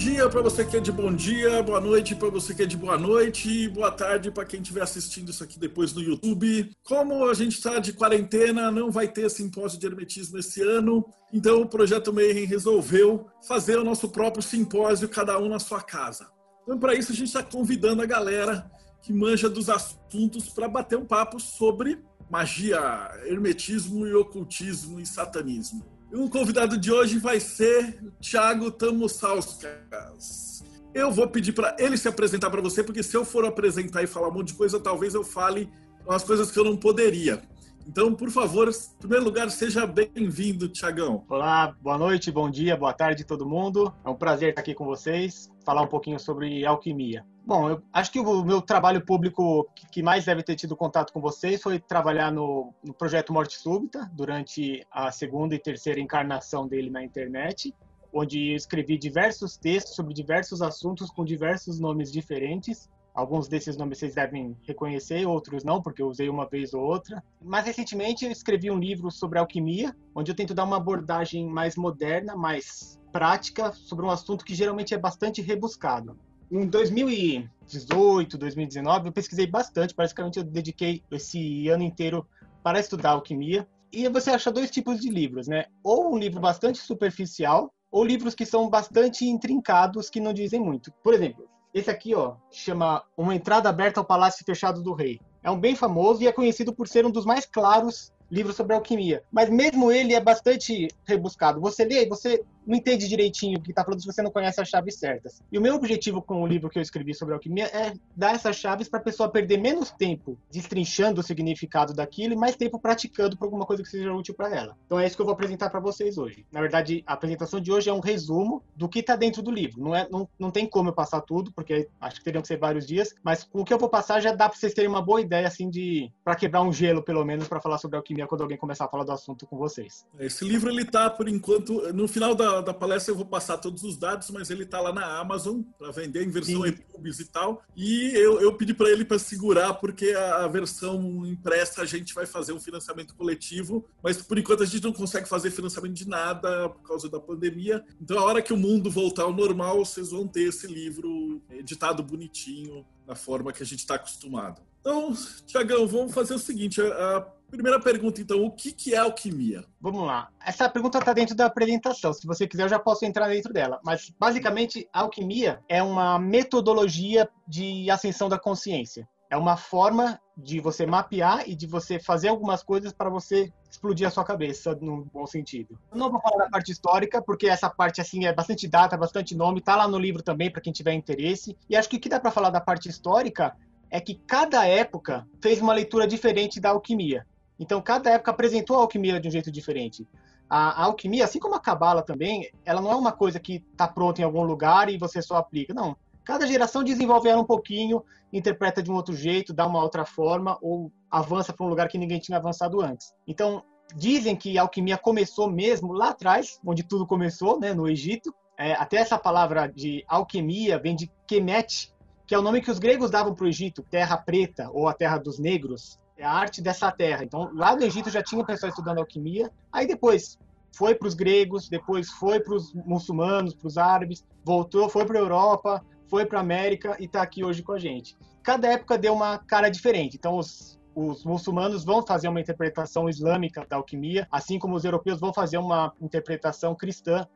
dia para você que é de bom dia, boa noite para você que é de boa noite, boa tarde para quem estiver assistindo isso aqui depois no YouTube. Como a gente está de quarentena, não vai ter simpósio de hermetismo esse ano, então o Projeto Mayhem resolveu fazer o nosso próprio simpósio, cada um na sua casa. Então, para isso, a gente está convidando a galera que manja dos assuntos para bater um papo sobre magia, hermetismo e ocultismo e satanismo. E o convidado de hoje vai ser Thiago Tamussauskas. Eu vou pedir para ele se apresentar para você, porque se eu for apresentar e falar um monte de coisa, talvez eu fale umas coisas que eu não poderia. Então, por favor, em primeiro lugar, seja bem-vindo, Tiagão. Olá, boa noite, bom dia, boa tarde todo mundo. É um prazer estar aqui com vocês, falar um pouquinho sobre alquimia. Bom, eu acho que o meu trabalho público que mais deve ter tido contato com vocês foi trabalhar no, no projeto Morte Súbita, durante a segunda e terceira encarnação dele na internet, onde eu escrevi diversos textos sobre diversos assuntos com diversos nomes diferentes. Alguns desses nomes vocês devem reconhecer, outros não, porque eu usei uma vez ou outra. Mais recentemente, eu escrevi um livro sobre alquimia, onde eu tento dar uma abordagem mais moderna, mais prática, sobre um assunto que geralmente é bastante rebuscado. Em 2018, 2019, eu pesquisei bastante, basicamente eu dediquei esse ano inteiro para estudar alquimia. E você acha dois tipos de livros, né? Ou um livro bastante superficial, ou livros que são bastante intrincados, que não dizem muito. Por exemplo, esse aqui, ó, chama Uma Entrada Aberta ao Palácio Fechado do Rei. É um bem famoso e é conhecido por ser um dos mais claros livros sobre alquimia. Mas mesmo ele é bastante rebuscado. Você lê e você não entende direitinho o que está falando se você não conhece as chaves certas. E o meu objetivo com o livro que eu escrevi sobre alquimia é dar essas chaves para a pessoa perder menos tempo destrinchando o significado daquilo e mais tempo praticando por alguma coisa que seja útil para ela. Então é isso que eu vou apresentar para vocês hoje. Na verdade, a apresentação de hoje é um resumo do que está dentro do livro. Não, é, não, não tem como eu passar tudo, porque acho que teriam que ser vários dias, mas o que eu vou passar já dá para vocês terem uma boa ideia, assim, de para quebrar um gelo, pelo menos, para falar sobre alquimia quando alguém começar a falar do assunto com vocês. Esse livro, ele tá, por enquanto, no final da, da palestra eu vou passar todos os dados, mas ele está lá na Amazon para vender em versão EPUBs e tal. E eu, eu pedi para ele para segurar, porque a, a, versão impressa a gente vai fazer um financiamento coletivo, mas por enquanto a gente não consegue fazer financiamento de nada por causa da pandemia. Então, a hora que o mundo voltar ao normal, vocês vão ter esse livro editado bonitinho, da forma que a gente está acostumado. Então, Tiagão, vamos fazer o seguinte: a Primeira pergunta, então, o que, que é alquimia? Vamos lá. Essa pergunta está dentro da apresentação. Se você quiser, eu já posso entrar dentro dela. Mas, basicamente, a alquimia é uma metodologia de ascensão da consciência. É uma forma de você mapear e de você fazer algumas coisas para você explodir a sua cabeça, no bom sentido. Eu não vou falar da parte histórica, porque essa parte assim é bastante data, bastante nome, tá lá no livro também para quem tiver interesse. E acho que o que dá para falar da parte histórica é que cada época fez uma leitura diferente da alquimia. Então, cada época apresentou a alquimia de um jeito diferente. A, a alquimia, assim como a cabala também, ela não é uma coisa que está pronta em algum lugar e você só aplica. Não. Cada geração desenvolve ela um pouquinho, interpreta de um outro jeito, dá uma outra forma ou avança para um lugar que ninguém tinha avançado antes. Então, dizem que a alquimia começou mesmo lá atrás, onde tudo começou, né, no Egito. É, até essa palavra de alquimia vem de Kemet, que é o nome que os gregos davam para o Egito, terra preta ou a terra dos negros é a arte dessa terra. Então, lá no Egito já tinha pessoas estudando alquimia. Aí depois foi para os gregos, depois foi para os muçulmanos, para os árabes, voltou, foi para a Europa, foi para a América e está aqui hoje com a gente. Cada época deu uma cara diferente. Então, os, os muçulmanos vão fazer uma interpretação islâmica da alquimia, assim como os europeus vão fazer uma interpretação cristã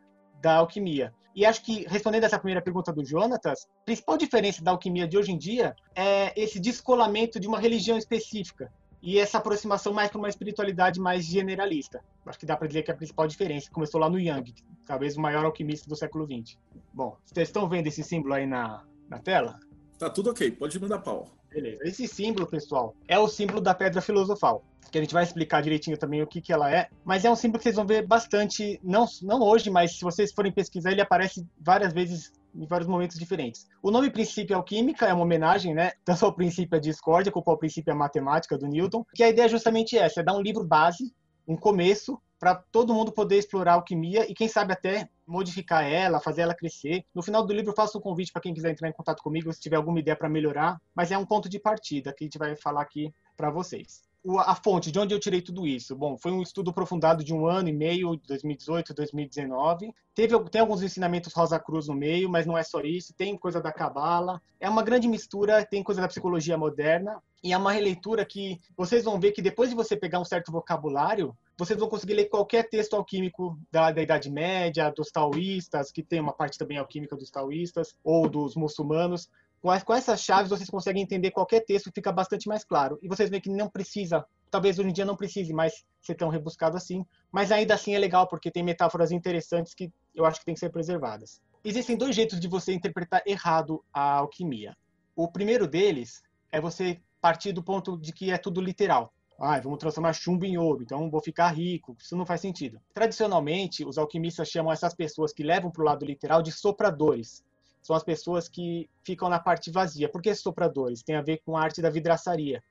da alquimia. E acho que, respondendo essa primeira pergunta do Jonatas, a principal diferença da alquimia de hoje em dia é esse descolamento de uma religião específica e essa aproximação mais para uma espiritualidade mais generalista. Acho que dá para dizer que é a principal diferença começou lá no Yang, talvez o maior alquimista do século XX. Bom, vocês estão vendo esse símbolo aí na, na tela? Tá tudo ok, pode mandar pau. Beleza. Esse símbolo, pessoal, é o símbolo da pedra filosofal que a gente vai explicar direitinho também o que, que ela é, mas é um símbolo que vocês vão ver bastante, não, não hoje, mas se vocês forem pesquisar, ele aparece várias vezes em vários momentos diferentes. O nome princípio alquímica é uma homenagem, né, tanto ao princípio da discórdia como ao princípio da matemática do Newton, que a ideia é justamente essa, é dar um livro base, um começo para todo mundo poder explorar a alquimia e quem sabe até modificar ela, fazer ela crescer. No final do livro eu faço um convite para quem quiser entrar em contato comigo se tiver alguma ideia para melhorar, mas é um ponto de partida que a gente vai falar aqui para vocês a fonte, de onde eu tirei tudo isso? Bom, foi um estudo aprofundado de um ano e meio, 2018, 2019. Teve, tem alguns ensinamentos Rosa Cruz no meio, mas não é só isso. Tem coisa da Cabala. É uma grande mistura, tem coisa da psicologia moderna. E é uma releitura que vocês vão ver que depois de você pegar um certo vocabulário, vocês vão conseguir ler qualquer texto alquímico da, da Idade Média, dos taoístas, que tem uma parte também alquímica dos taoístas, ou dos muçulmanos com essas chaves vocês conseguem entender qualquer texto fica bastante mais claro. E vocês veem que não precisa, talvez hoje em dia não precise mais ser tão rebuscado assim, mas ainda assim é legal porque tem metáforas interessantes que eu acho que tem que ser preservadas. Existem dois jeitos de você interpretar errado a alquimia. O primeiro deles é você partir do ponto de que é tudo literal. Ah, vamos transformar chumbo em ouro, então vou ficar rico. Isso não faz sentido. Tradicionalmente, os alquimistas chamam essas pessoas que levam para o lado literal de sopradores são as pessoas que ficam na parte vazia. Por que sopradores? Tem a ver com a arte da vidraçaria.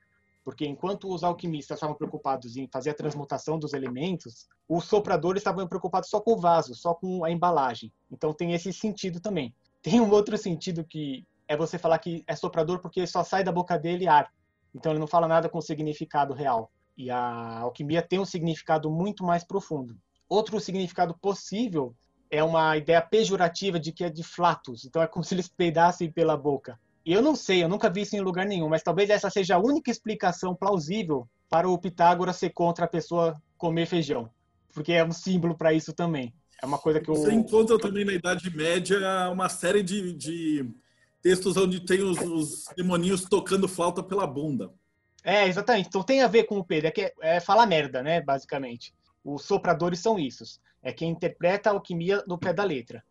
Porque enquanto os alquimistas estavam preocupados em fazer a transmutação dos elementos, os sopradores estavam preocupados só com o vaso, só com a embalagem. Então tem esse sentido também. Tem um outro sentido que é você falar que é soprador porque só sai da boca dele ar. Então ele não fala nada com significado real. E a alquimia tem um significado muito mais profundo. Outro significado possível é uma ideia pejorativa de que é de flatus, então é como se eles peidassem pela boca. E eu não sei, eu nunca vi isso em lugar nenhum, mas talvez essa seja a única explicação plausível para o Pitágoras ser contra a pessoa comer feijão, porque é um símbolo para isso também. É uma coisa que eu... Você encontra também na Idade Média uma série de, de textos onde tem os, os demoninhos tocando flauta pela bunda. É, exatamente. Então tem a ver com o Pedro, é que é, é falar merda, né, basicamente. Os sopradores são isso. É quem interpreta a alquimia no pé da letra.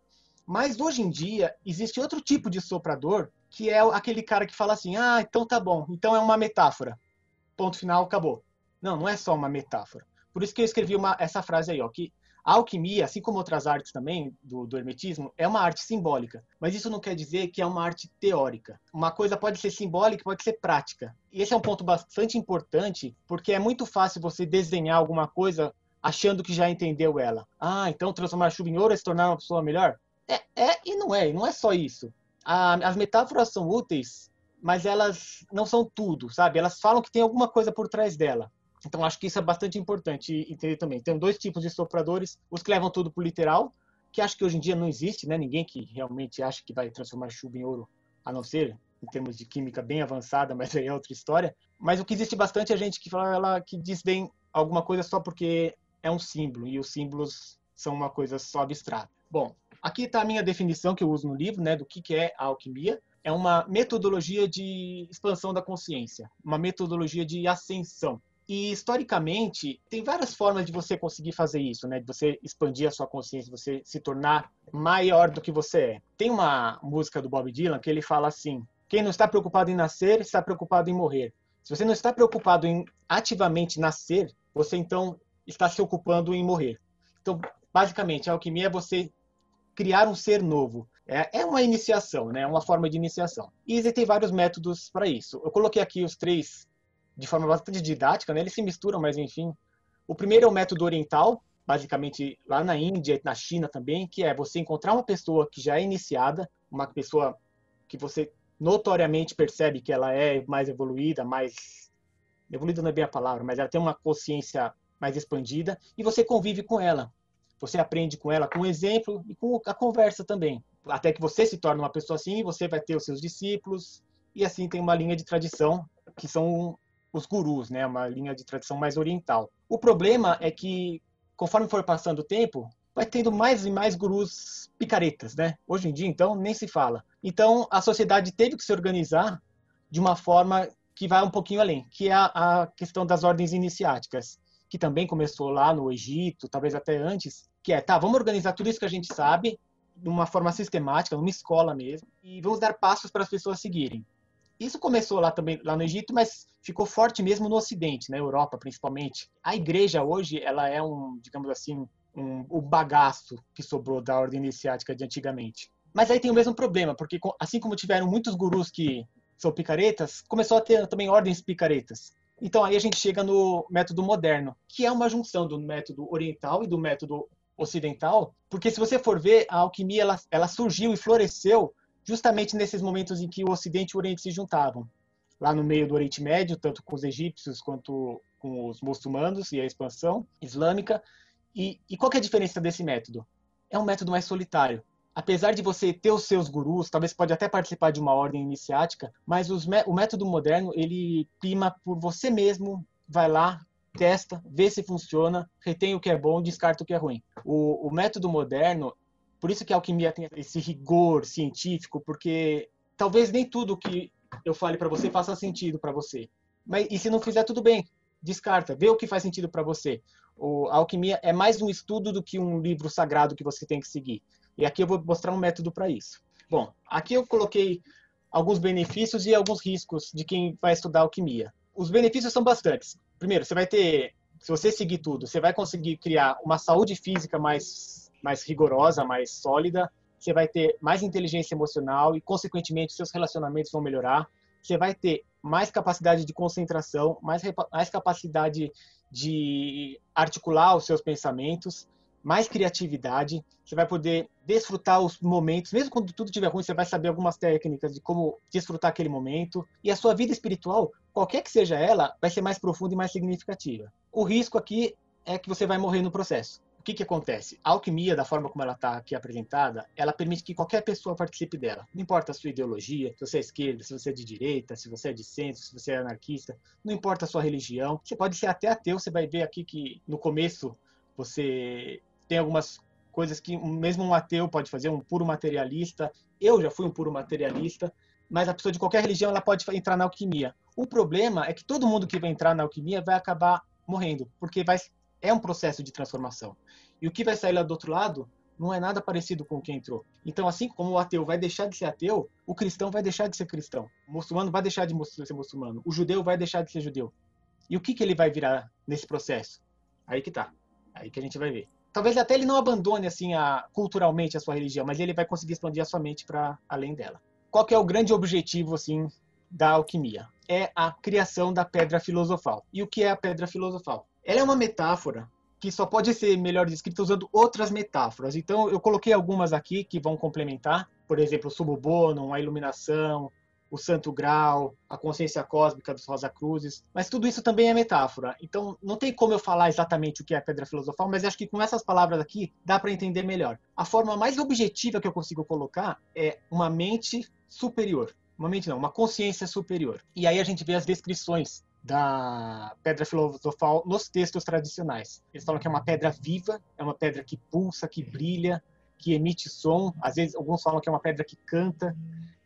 Mas hoje em dia existe outro tipo de soprador, que é aquele cara que fala assim: "Ah, então tá bom, então é uma metáfora". Ponto final, acabou. Não, não é só uma metáfora. Por isso que eu escrevi uma, essa frase aí, ó, que a alquimia, assim como outras artes também do, do, hermetismo, é uma arte simbólica. Mas isso não quer dizer que é uma arte teórica. Uma coisa pode ser simbólica, pode ser prática. E esse é um ponto bastante importante, porque é muito fácil você desenhar alguma coisa achando que já entendeu ela. Ah, então transformar chuva em ouro é se tornar uma pessoa melhor? É, é e não é, e não é só isso. A, as metáforas são úteis, mas elas não são tudo, sabe? Elas falam que tem alguma coisa por trás dela. Então acho que isso é bastante importante entender também. Tem dois tipos de sopradores, os que levam tudo pro literal, que acho que hoje em dia não existe, né? Ninguém que realmente acha que vai transformar chuva em ouro, a não ser em termos de química bem avançada, mas aí é outra história. Mas o que existe bastante é gente que fala ela que diz bem alguma coisa só porque é um símbolo e os símbolos são uma coisa só abstrata. Bom, aqui está a minha definição que eu uso no livro, né, do que, que é a alquimia. É uma metodologia de expansão da consciência, uma metodologia de ascensão. E historicamente tem várias formas de você conseguir fazer isso, né? De você expandir a sua consciência, você se tornar maior do que você é. Tem uma música do Bob Dylan que ele fala assim: quem não está preocupado em nascer está preocupado em morrer. Se você não está preocupado em ativamente nascer, você então está se ocupando em morrer. Então, basicamente, a alquimia é você criar um ser novo. É, é uma iniciação, né? uma forma de iniciação. E existem vários métodos para isso. Eu coloquei aqui os três de forma bastante didática, né? eles se misturam, mas enfim. O primeiro é o método oriental, basicamente lá na Índia e na China também, que é você encontrar uma pessoa que já é iniciada, uma pessoa que você notoriamente percebe que ela é mais evoluída, mais evoluída não é bem a palavra, mas ela tem uma consciência mais expandida e você convive com ela. Você aprende com ela com o exemplo e com a conversa também. Até que você se torne uma pessoa assim, você vai ter os seus discípulos e assim tem uma linha de tradição que são os gurus, né? Uma linha de tradição mais oriental. O problema é que conforme for passando o tempo, vai tendo mais e mais gurus picaretas, né? Hoje em dia, então, nem se fala. Então, a sociedade teve que se organizar de uma forma que vai um pouquinho além, que é a questão das ordens iniciáticas que também começou lá no Egito, talvez até antes, que é, tá, vamos organizar tudo isso que a gente sabe de uma forma sistemática, numa escola mesmo, e vamos dar passos para as pessoas seguirem. Isso começou lá também, lá no Egito, mas ficou forte mesmo no Ocidente, na Europa principalmente. A igreja hoje, ela é um, digamos assim, um, o bagaço que sobrou da ordem iniciática de antigamente. Mas aí tem o mesmo problema, porque assim como tiveram muitos gurus que são picaretas, começou a ter também ordens picaretas. Então aí a gente chega no método moderno, que é uma junção do método oriental e do método ocidental, porque se você for ver, a alquimia ela, ela surgiu e floresceu justamente nesses momentos em que o Ocidente e o Oriente se juntavam. Lá no meio do Oriente Médio, tanto com os egípcios quanto com os muçulmanos e a expansão islâmica. E, e qual é a diferença desse método? É um método mais solitário apesar de você ter os seus gurus, talvez pode até participar de uma ordem iniciática, mas o método moderno ele prima por você mesmo, vai lá, testa, vê se funciona, retém o que é bom, descarta o que é ruim. O, o método moderno, por isso que a alquimia tem esse rigor científico, porque talvez nem tudo que eu fale para você faça sentido para você. Mas e se não fizer tudo bem, descarta, vê o que faz sentido para você. O, a alquimia é mais um estudo do que um livro sagrado que você tem que seguir. E aqui eu vou mostrar um método para isso. Bom, aqui eu coloquei alguns benefícios e alguns riscos de quem vai estudar alquimia. Os benefícios são bastantes. Primeiro, você vai ter, se você seguir tudo, você vai conseguir criar uma saúde física mais, mais rigorosa, mais sólida. Você vai ter mais inteligência emocional e, consequentemente, seus relacionamentos vão melhorar. Você vai ter mais capacidade de concentração, mais, mais capacidade de articular os seus pensamentos mais criatividade, você vai poder desfrutar os momentos, mesmo quando tudo estiver ruim, você vai saber algumas técnicas de como desfrutar aquele momento. E a sua vida espiritual, qualquer que seja ela, vai ser mais profunda e mais significativa. O risco aqui é que você vai morrer no processo. O que, que acontece? A alquimia, da forma como ela está aqui apresentada, ela permite que qualquer pessoa participe dela. Não importa a sua ideologia, se você é esquerda, se você é de direita, se você é de centro, se você é anarquista, não importa a sua religião. Você pode ser até ateu, você vai ver aqui que no começo você tem algumas coisas que mesmo um ateu pode fazer, um puro materialista. Eu já fui um puro materialista, mas a pessoa de qualquer religião ela pode entrar na alquimia. O problema é que todo mundo que vai entrar na alquimia vai acabar morrendo, porque vai, é um processo de transformação. E o que vai sair lá do outro lado não é nada parecido com o que entrou. Então, assim como o ateu vai deixar de ser ateu, o cristão vai deixar de ser cristão. O muçulmano vai deixar de ser muçulmano. O judeu vai deixar de ser judeu. E o que, que ele vai virar nesse processo? Aí que tá. Aí que a gente vai ver talvez até ele não abandone assim a, culturalmente a sua religião, mas ele vai conseguir expandir a sua mente para além dela. Qual que é o grande objetivo assim da alquimia? É a criação da pedra filosofal. E o que é a pedra filosofal? Ela é uma metáfora que só pode ser melhor descrita usando outras metáforas. Então eu coloquei algumas aqui que vão complementar, por exemplo, o subobono, a iluminação, o Santo Grau, a consciência cósmica dos Rosa Cruzes, mas tudo isso também é metáfora. Então, não tem como eu falar exatamente o que é a pedra filosofal, mas acho que com essas palavras aqui dá para entender melhor. A forma mais objetiva que eu consigo colocar é uma mente superior. Uma mente não, uma consciência superior. E aí a gente vê as descrições da pedra filosofal nos textos tradicionais. Eles falam que é uma pedra viva, é uma pedra que pulsa, que brilha, que emite som. Às vezes, alguns falam que é uma pedra que canta.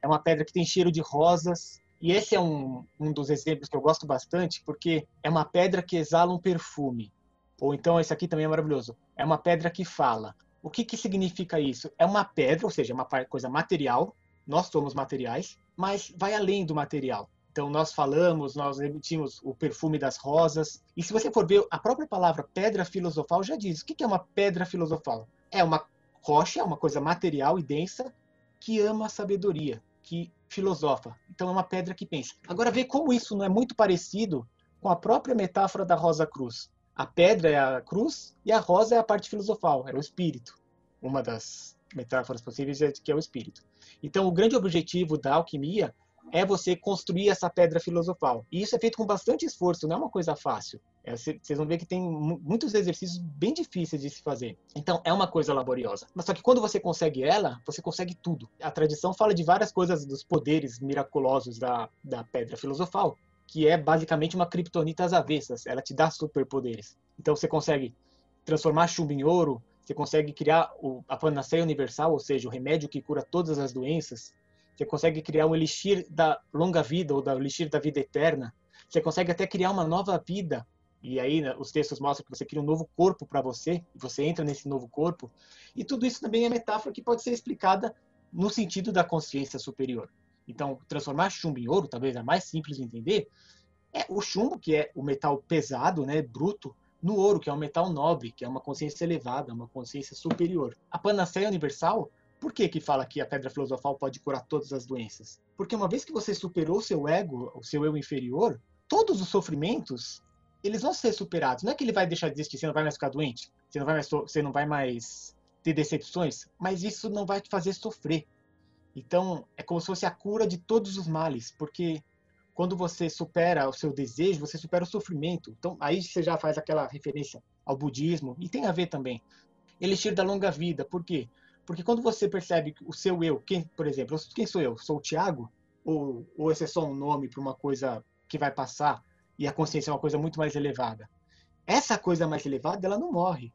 É uma pedra que tem cheiro de rosas. E esse é um, um dos exemplos que eu gosto bastante, porque é uma pedra que exala um perfume. Ou então, esse aqui também é maravilhoso. É uma pedra que fala. O que, que significa isso? É uma pedra, ou seja, é uma coisa material. Nós somos materiais, mas vai além do material. Então, nós falamos, nós emitimos o perfume das rosas. E se você for ver, a própria palavra pedra filosofal já diz. O que é uma pedra filosofal? É uma rocha, é uma coisa material e densa, que ama a sabedoria, que filosofa. Então é uma pedra que pensa. Agora vê como isso não é muito parecido com a própria metáfora da rosa cruz. A pedra é a cruz e a rosa é a parte filosofal, é o espírito. Uma das metáforas possíveis é que é o espírito. Então o grande objetivo da alquimia é você construir essa pedra filosofal. E isso é feito com bastante esforço, não é uma coisa fácil. É, vocês vão ver que tem muitos exercícios bem difíceis de se fazer. Então, é uma coisa laboriosa. Mas só que quando você consegue ela, você consegue tudo. A tradição fala de várias coisas dos poderes miraculosos da, da pedra filosofal, que é basicamente uma criptonita às avessas. Ela te dá superpoderes. Então, você consegue transformar chumbo em ouro, você consegue criar o, a panaceia universal, ou seja, o remédio que cura todas as doenças. Você consegue criar um elixir da longa vida ou da elixir da vida eterna. Você consegue até criar uma nova vida e aí né, os textos mostram que você cria um novo corpo para você, e você entra nesse novo corpo. E tudo isso também é metáfora que pode ser explicada no sentido da consciência superior. Então, transformar chumbo em ouro, talvez é mais simples de entender, é o chumbo, que é o metal pesado, né, bruto, no ouro, que é um metal nobre, que é uma consciência elevada, uma consciência superior. A panaceia universal Por que que fala que a pedra filosofal pode curar todas as doenças? Porque uma vez que você superou seu ego, o seu eu inferior, todos os sofrimentos, eles vão ser superados. Não é que ele vai deixar de existir, você não vai mais ficar doente, você não vai mais, você não vai mais ter decepções, mas isso não vai te fazer sofrer. Então, é como se fosse a cura de todos os males, porque quando você supera o seu desejo, você supera o sofrimento. Então, aí você já faz aquela referência ao budismo, e tem a ver também. Elixir da longa vida, por quê? Porque quando você percebe o seu eu, quem, por exemplo, quem sou eu? Sou o Tiago? Ou, ou esse é só um nome para uma coisa que vai passar e a consciência é uma coisa muito mais elevada? Essa coisa mais elevada, ela não morre.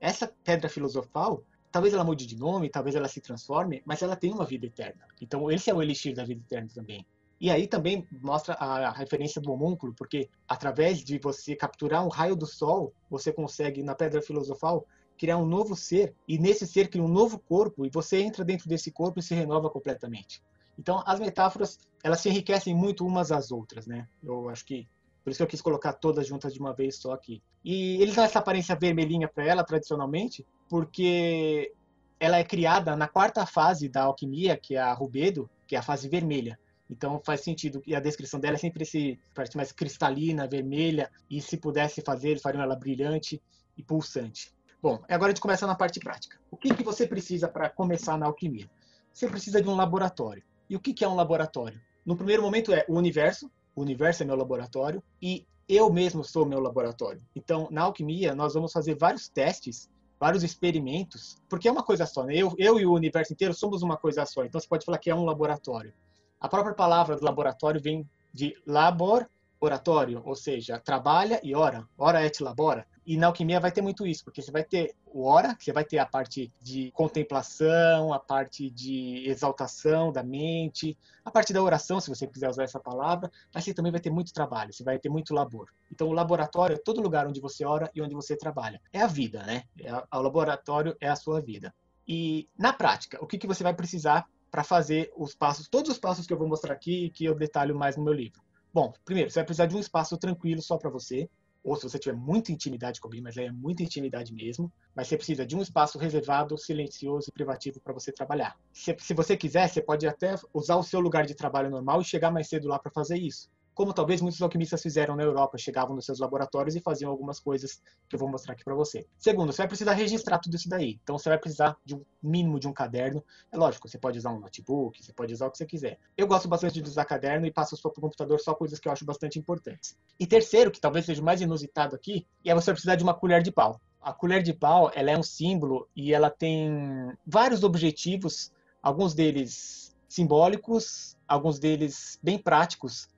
Essa pedra filosofal, talvez ela mude de nome, talvez ela se transforme, mas ela tem uma vida eterna. Então, esse é o elixir da vida eterna também. E aí também mostra a referência do homúnculo, porque através de você capturar um raio do sol, você consegue, na pedra filosofal, criar um novo ser, e nesse ser cria um novo corpo, e você entra dentro desse corpo e se renova completamente. Então, as metáforas, elas se enriquecem muito umas às outras, né? Eu acho que por isso que eu quis colocar todas juntas de uma vez só aqui. E eles dão essa aparência vermelhinha para ela, tradicionalmente, porque ela é criada na quarta fase da alquimia, que é a rubedo, que é a fase vermelha. Então faz sentido. E a descrição dela é sempre esse parte mais cristalina, vermelha. E se pudesse fazer, eles fariam ela brilhante e pulsante. Bom, agora a gente começa na parte prática. O que, que você precisa para começar na alquimia? Você precisa de um laboratório. E o que, que é um laboratório? No primeiro momento é o universo. O universo é meu laboratório. E eu mesmo sou meu laboratório. Então, na alquimia, nós vamos fazer vários testes, vários experimentos, porque é uma coisa só. Né? Eu, eu e o universo inteiro somos uma coisa só. Então, você pode falar que é um laboratório. A própria palavra laboratório vem de labor, oratório, ou seja, trabalha e ora. Ora et labora. E na alquimia vai ter muito isso, porque você vai ter o ora, você vai ter a parte de contemplação, a parte de exaltação da mente, a parte da oração, se você quiser usar essa palavra, mas você também vai ter muito trabalho, você vai ter muito labor. Então o laboratório é todo lugar onde você ora e onde você trabalha. É a vida, né? É o laboratório é a sua vida. E na prática, o que, que você vai precisar para fazer os passos, todos os passos que eu vou mostrar aqui e que eu detalho mais no meu livro? Bom, primeiro, você vai precisar de um espaço tranquilo só para você ou se você tiver muita intimidade com alguém, mas é muita intimidade mesmo, mas você precisa de um espaço reservado, silencioso e privativo para você trabalhar. Se, se, você quiser, você pode até usar o seu lugar de trabalho normal e chegar mais cedo lá para fazer isso como talvez muitos alquimistas fizeram na Europa, chegavam nos seus laboratórios e faziam algumas coisas que eu vou mostrar aqui para você. Segundo, você vai precisar registrar tudo isso daí. Então você vai precisar de um mínimo de um caderno. É lógico, você pode usar um notebook, você pode usar o que você quiser. Eu gosto bastante de usar caderno e passo para o computador só coisas que eu acho bastante importantes. E terceiro, que talvez seja o mais inusitado aqui, é você precisar de uma colher de pau. A colher de pau, ela é um símbolo e ela tem vários objetivos, alguns deles simbólicos, alguns deles bem práticos,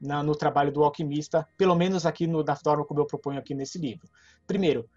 na, no trabalho do alquimista, pelo menos aqui no, da forma como eu proponho aqui nesse livro. Primeiro,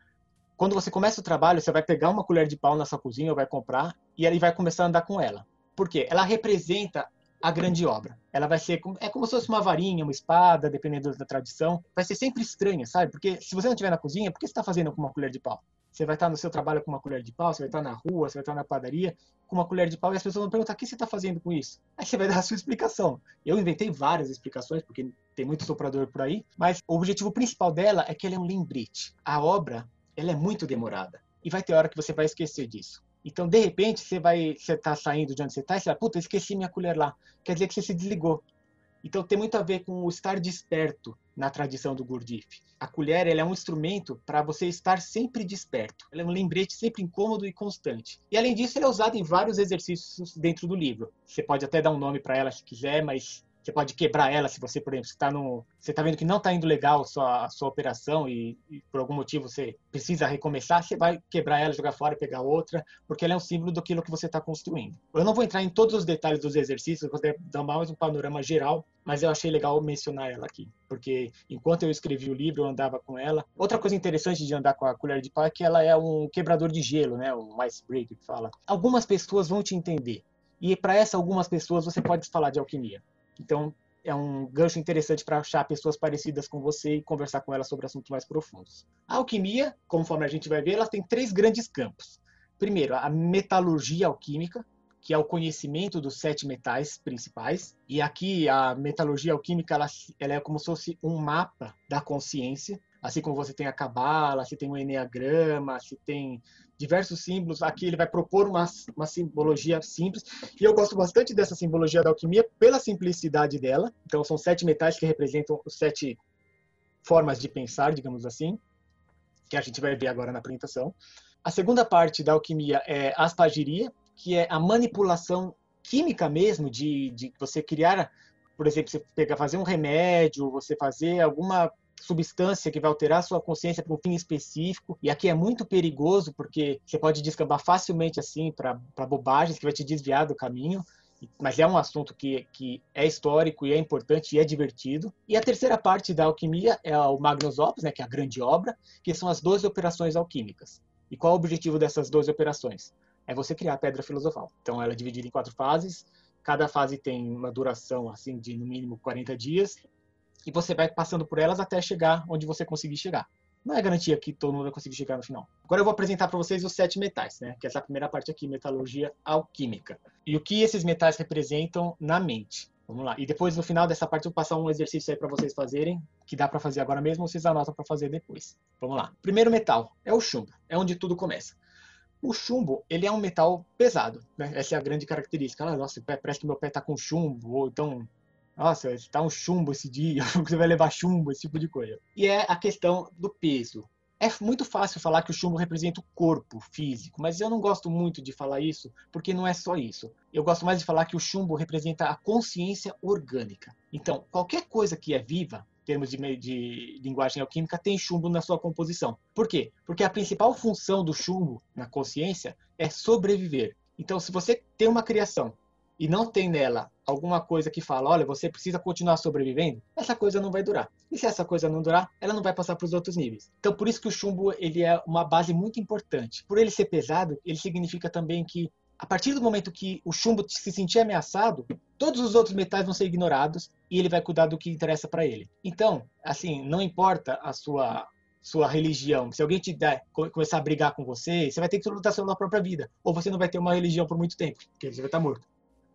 quando você começa o trabalho, você vai pegar uma colher de pau na sua cozinha, vai comprar, e aí vai começar a andar com ela. Por quê? Ela representa a grande obra. Ela vai ser é como se fosse uma varinha, uma espada, dependendo da tradição. Vai ser sempre estranha, sabe? Porque se você não estiver na cozinha, por que você está fazendo com uma colher de pau? Você vai estar no seu trabalho com uma colher de pau, você vai estar na rua, você vai estar na padaria com uma colher de pau e as pessoas vão perguntar: o que você está fazendo com isso? Aí você vai dar a sua explicação. Eu inventei várias explicações, porque tem muito soprador por aí, mas o objetivo principal dela é que ela é um lembrete. A obra ela é muito demorada e vai ter hora que você vai esquecer disso. Então, de repente, você vai, você está saindo de onde você está e você vai, puta, esqueci minha colher lá. Quer dizer que você se desligou. Então tem muito a ver com o estar desperto na tradição do Gurdjieff. A colher ela é um instrumento para você estar sempre desperto. Ela é um lembrete sempre incômodo e constante. E além disso, ela é usada em vários exercícios dentro do livro. Você pode até dar um nome para ela se quiser, mas você pode quebrar ela se você, por exemplo, está no, você está vendo que não está indo legal a sua, a sua operação e, e, por algum motivo você precisa recomeçar, você vai quebrar ela, jogar fora pegar outra, porque ela é um símbolo daquilo que você está construindo. Eu não vou entrar em todos os detalhes dos exercícios, vou dar mais um panorama geral, mas eu achei legal mencionar ela aqui, porque enquanto eu escrevi o livro, eu andava com ela. Outra coisa interessante de andar com a colher de pau é que ela é um quebrador de gelo, né, um icebreaker que fala. Algumas pessoas vão te entender. E para essas algumas pessoas você pode falar de alquimia. Então, é um gancho interessante para achar pessoas parecidas com você e conversar com elas sobre assuntos mais profundos. A alquimia, conforme a gente vai ver, ela tem três grandes campos. Primeiro, a metalurgia alquímica, que é o conhecimento dos sete metais principais. E aqui a metalurgia alquímica ela, ela é como se fosse um mapa da consciência. Assim como você tem a cabala, você tem o enneagrama, você tem diversos símbolos. Aqui ele vai propor uma, uma simbologia simples. E eu gosto bastante dessa simbologia da alquimia pela simplicidade dela. Então, são sete metais que representam os sete formas de pensar, digamos assim, que a gente vai ver agora na apresentação. A segunda parte da alquimia é a aspagiria, que é a manipulação química mesmo, de, de você criar, por exemplo, você pegar, fazer um remédio, você fazer alguma substância que vai alterar a sua consciência para um fim específico. E aqui é muito perigoso porque você pode descambar facilmente assim para bobagens que vai te desviar do caminho. Mas é um assunto que, que é histórico e é importante e é divertido. E a terceira parte da alquimia é o Magnus Opus, né, que é a grande obra, que são as 12 operações alquímicas. E qual é o objetivo dessas 12 operações? É você criar a pedra filosofal. Então ela é dividida em quatro fases. Cada fase tem uma duração assim de no mínimo 40 dias e você vai passando por elas até chegar onde você conseguir chegar. Não é garantia que todo mundo vai conseguir chegar no final. Agora eu vou apresentar para vocês os sete metais, né? Que é essa primeira parte aqui, metalurgia alquímica. E o que esses metais representam na mente. Vamos lá. E depois, no final dessa parte, eu vou passar um exercício aí para vocês fazerem, que dá para fazer agora mesmo, vocês anotam para fazer depois. Vamos lá. Primeiro metal é o chumbo. É onde tudo começa. O chumbo, ele é um metal pesado, né? Essa é a grande característica. Ah, nossa, parece que meu pé está com chumbo, ou então nossa, está um chumbo esse dia, você vai levar chumbo, esse tipo de coisa. E é a questão do peso. É muito fácil falar que o chumbo representa o corpo físico, mas eu não gosto muito de falar isso, porque não é só isso. Eu gosto mais de falar que o chumbo representa a consciência orgânica. Então, qualquer coisa que é viva, em termos de, de linguagem alquímica, tem chumbo na sua composição. Por quê? Porque a principal função do chumbo na consciência é sobreviver. Então, se você tem uma criação e não tem nela alguma coisa que fala, olha, você precisa continuar sobrevivendo, essa coisa não vai durar. E se essa coisa não durar, ela não vai passar para os outros níveis. Então, por isso que o chumbo ele é uma base muito importante. Por ele ser pesado, ele significa também que a partir do momento que o chumbo se sentir ameaçado, todos os outros metais vão ser ignorados e ele vai cuidar do que interessa para ele. Então, assim, não importa a sua sua religião. Se alguém te der, começar a brigar com você, você vai ter que lutar pela própria vida. Ou você não vai ter uma religião por muito tempo, porque você vai estar morto.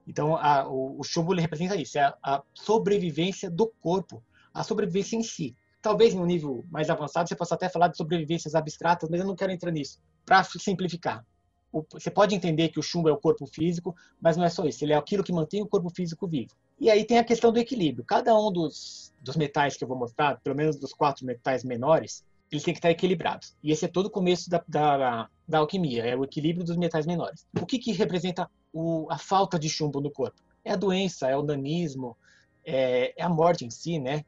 Então, a, o, o chumbo ele representa isso, é a, a, sobrevivência do corpo, a sobrevivência em si. Talvez um nível mais avançado você possa até falar de sobrevivências abstratas, mas eu não quero entrar nisso. Para simplificar, o, você pode entender que o chumbo é o corpo físico, mas não é só isso, ele é aquilo que mantém o corpo físico vivo. E aí tem a questão do equilíbrio. Cada um dos, dos metais que eu vou mostrar, pelo menos dos quatro metais menores, eles têm que estar equilibrados. E esse é todo o começo da, da, da alquimia, é o equilíbrio dos metais menores. O que, que representa o, a falta de chumbo no corpo? É a doença, é o nanismo, é, é a morte em si, né?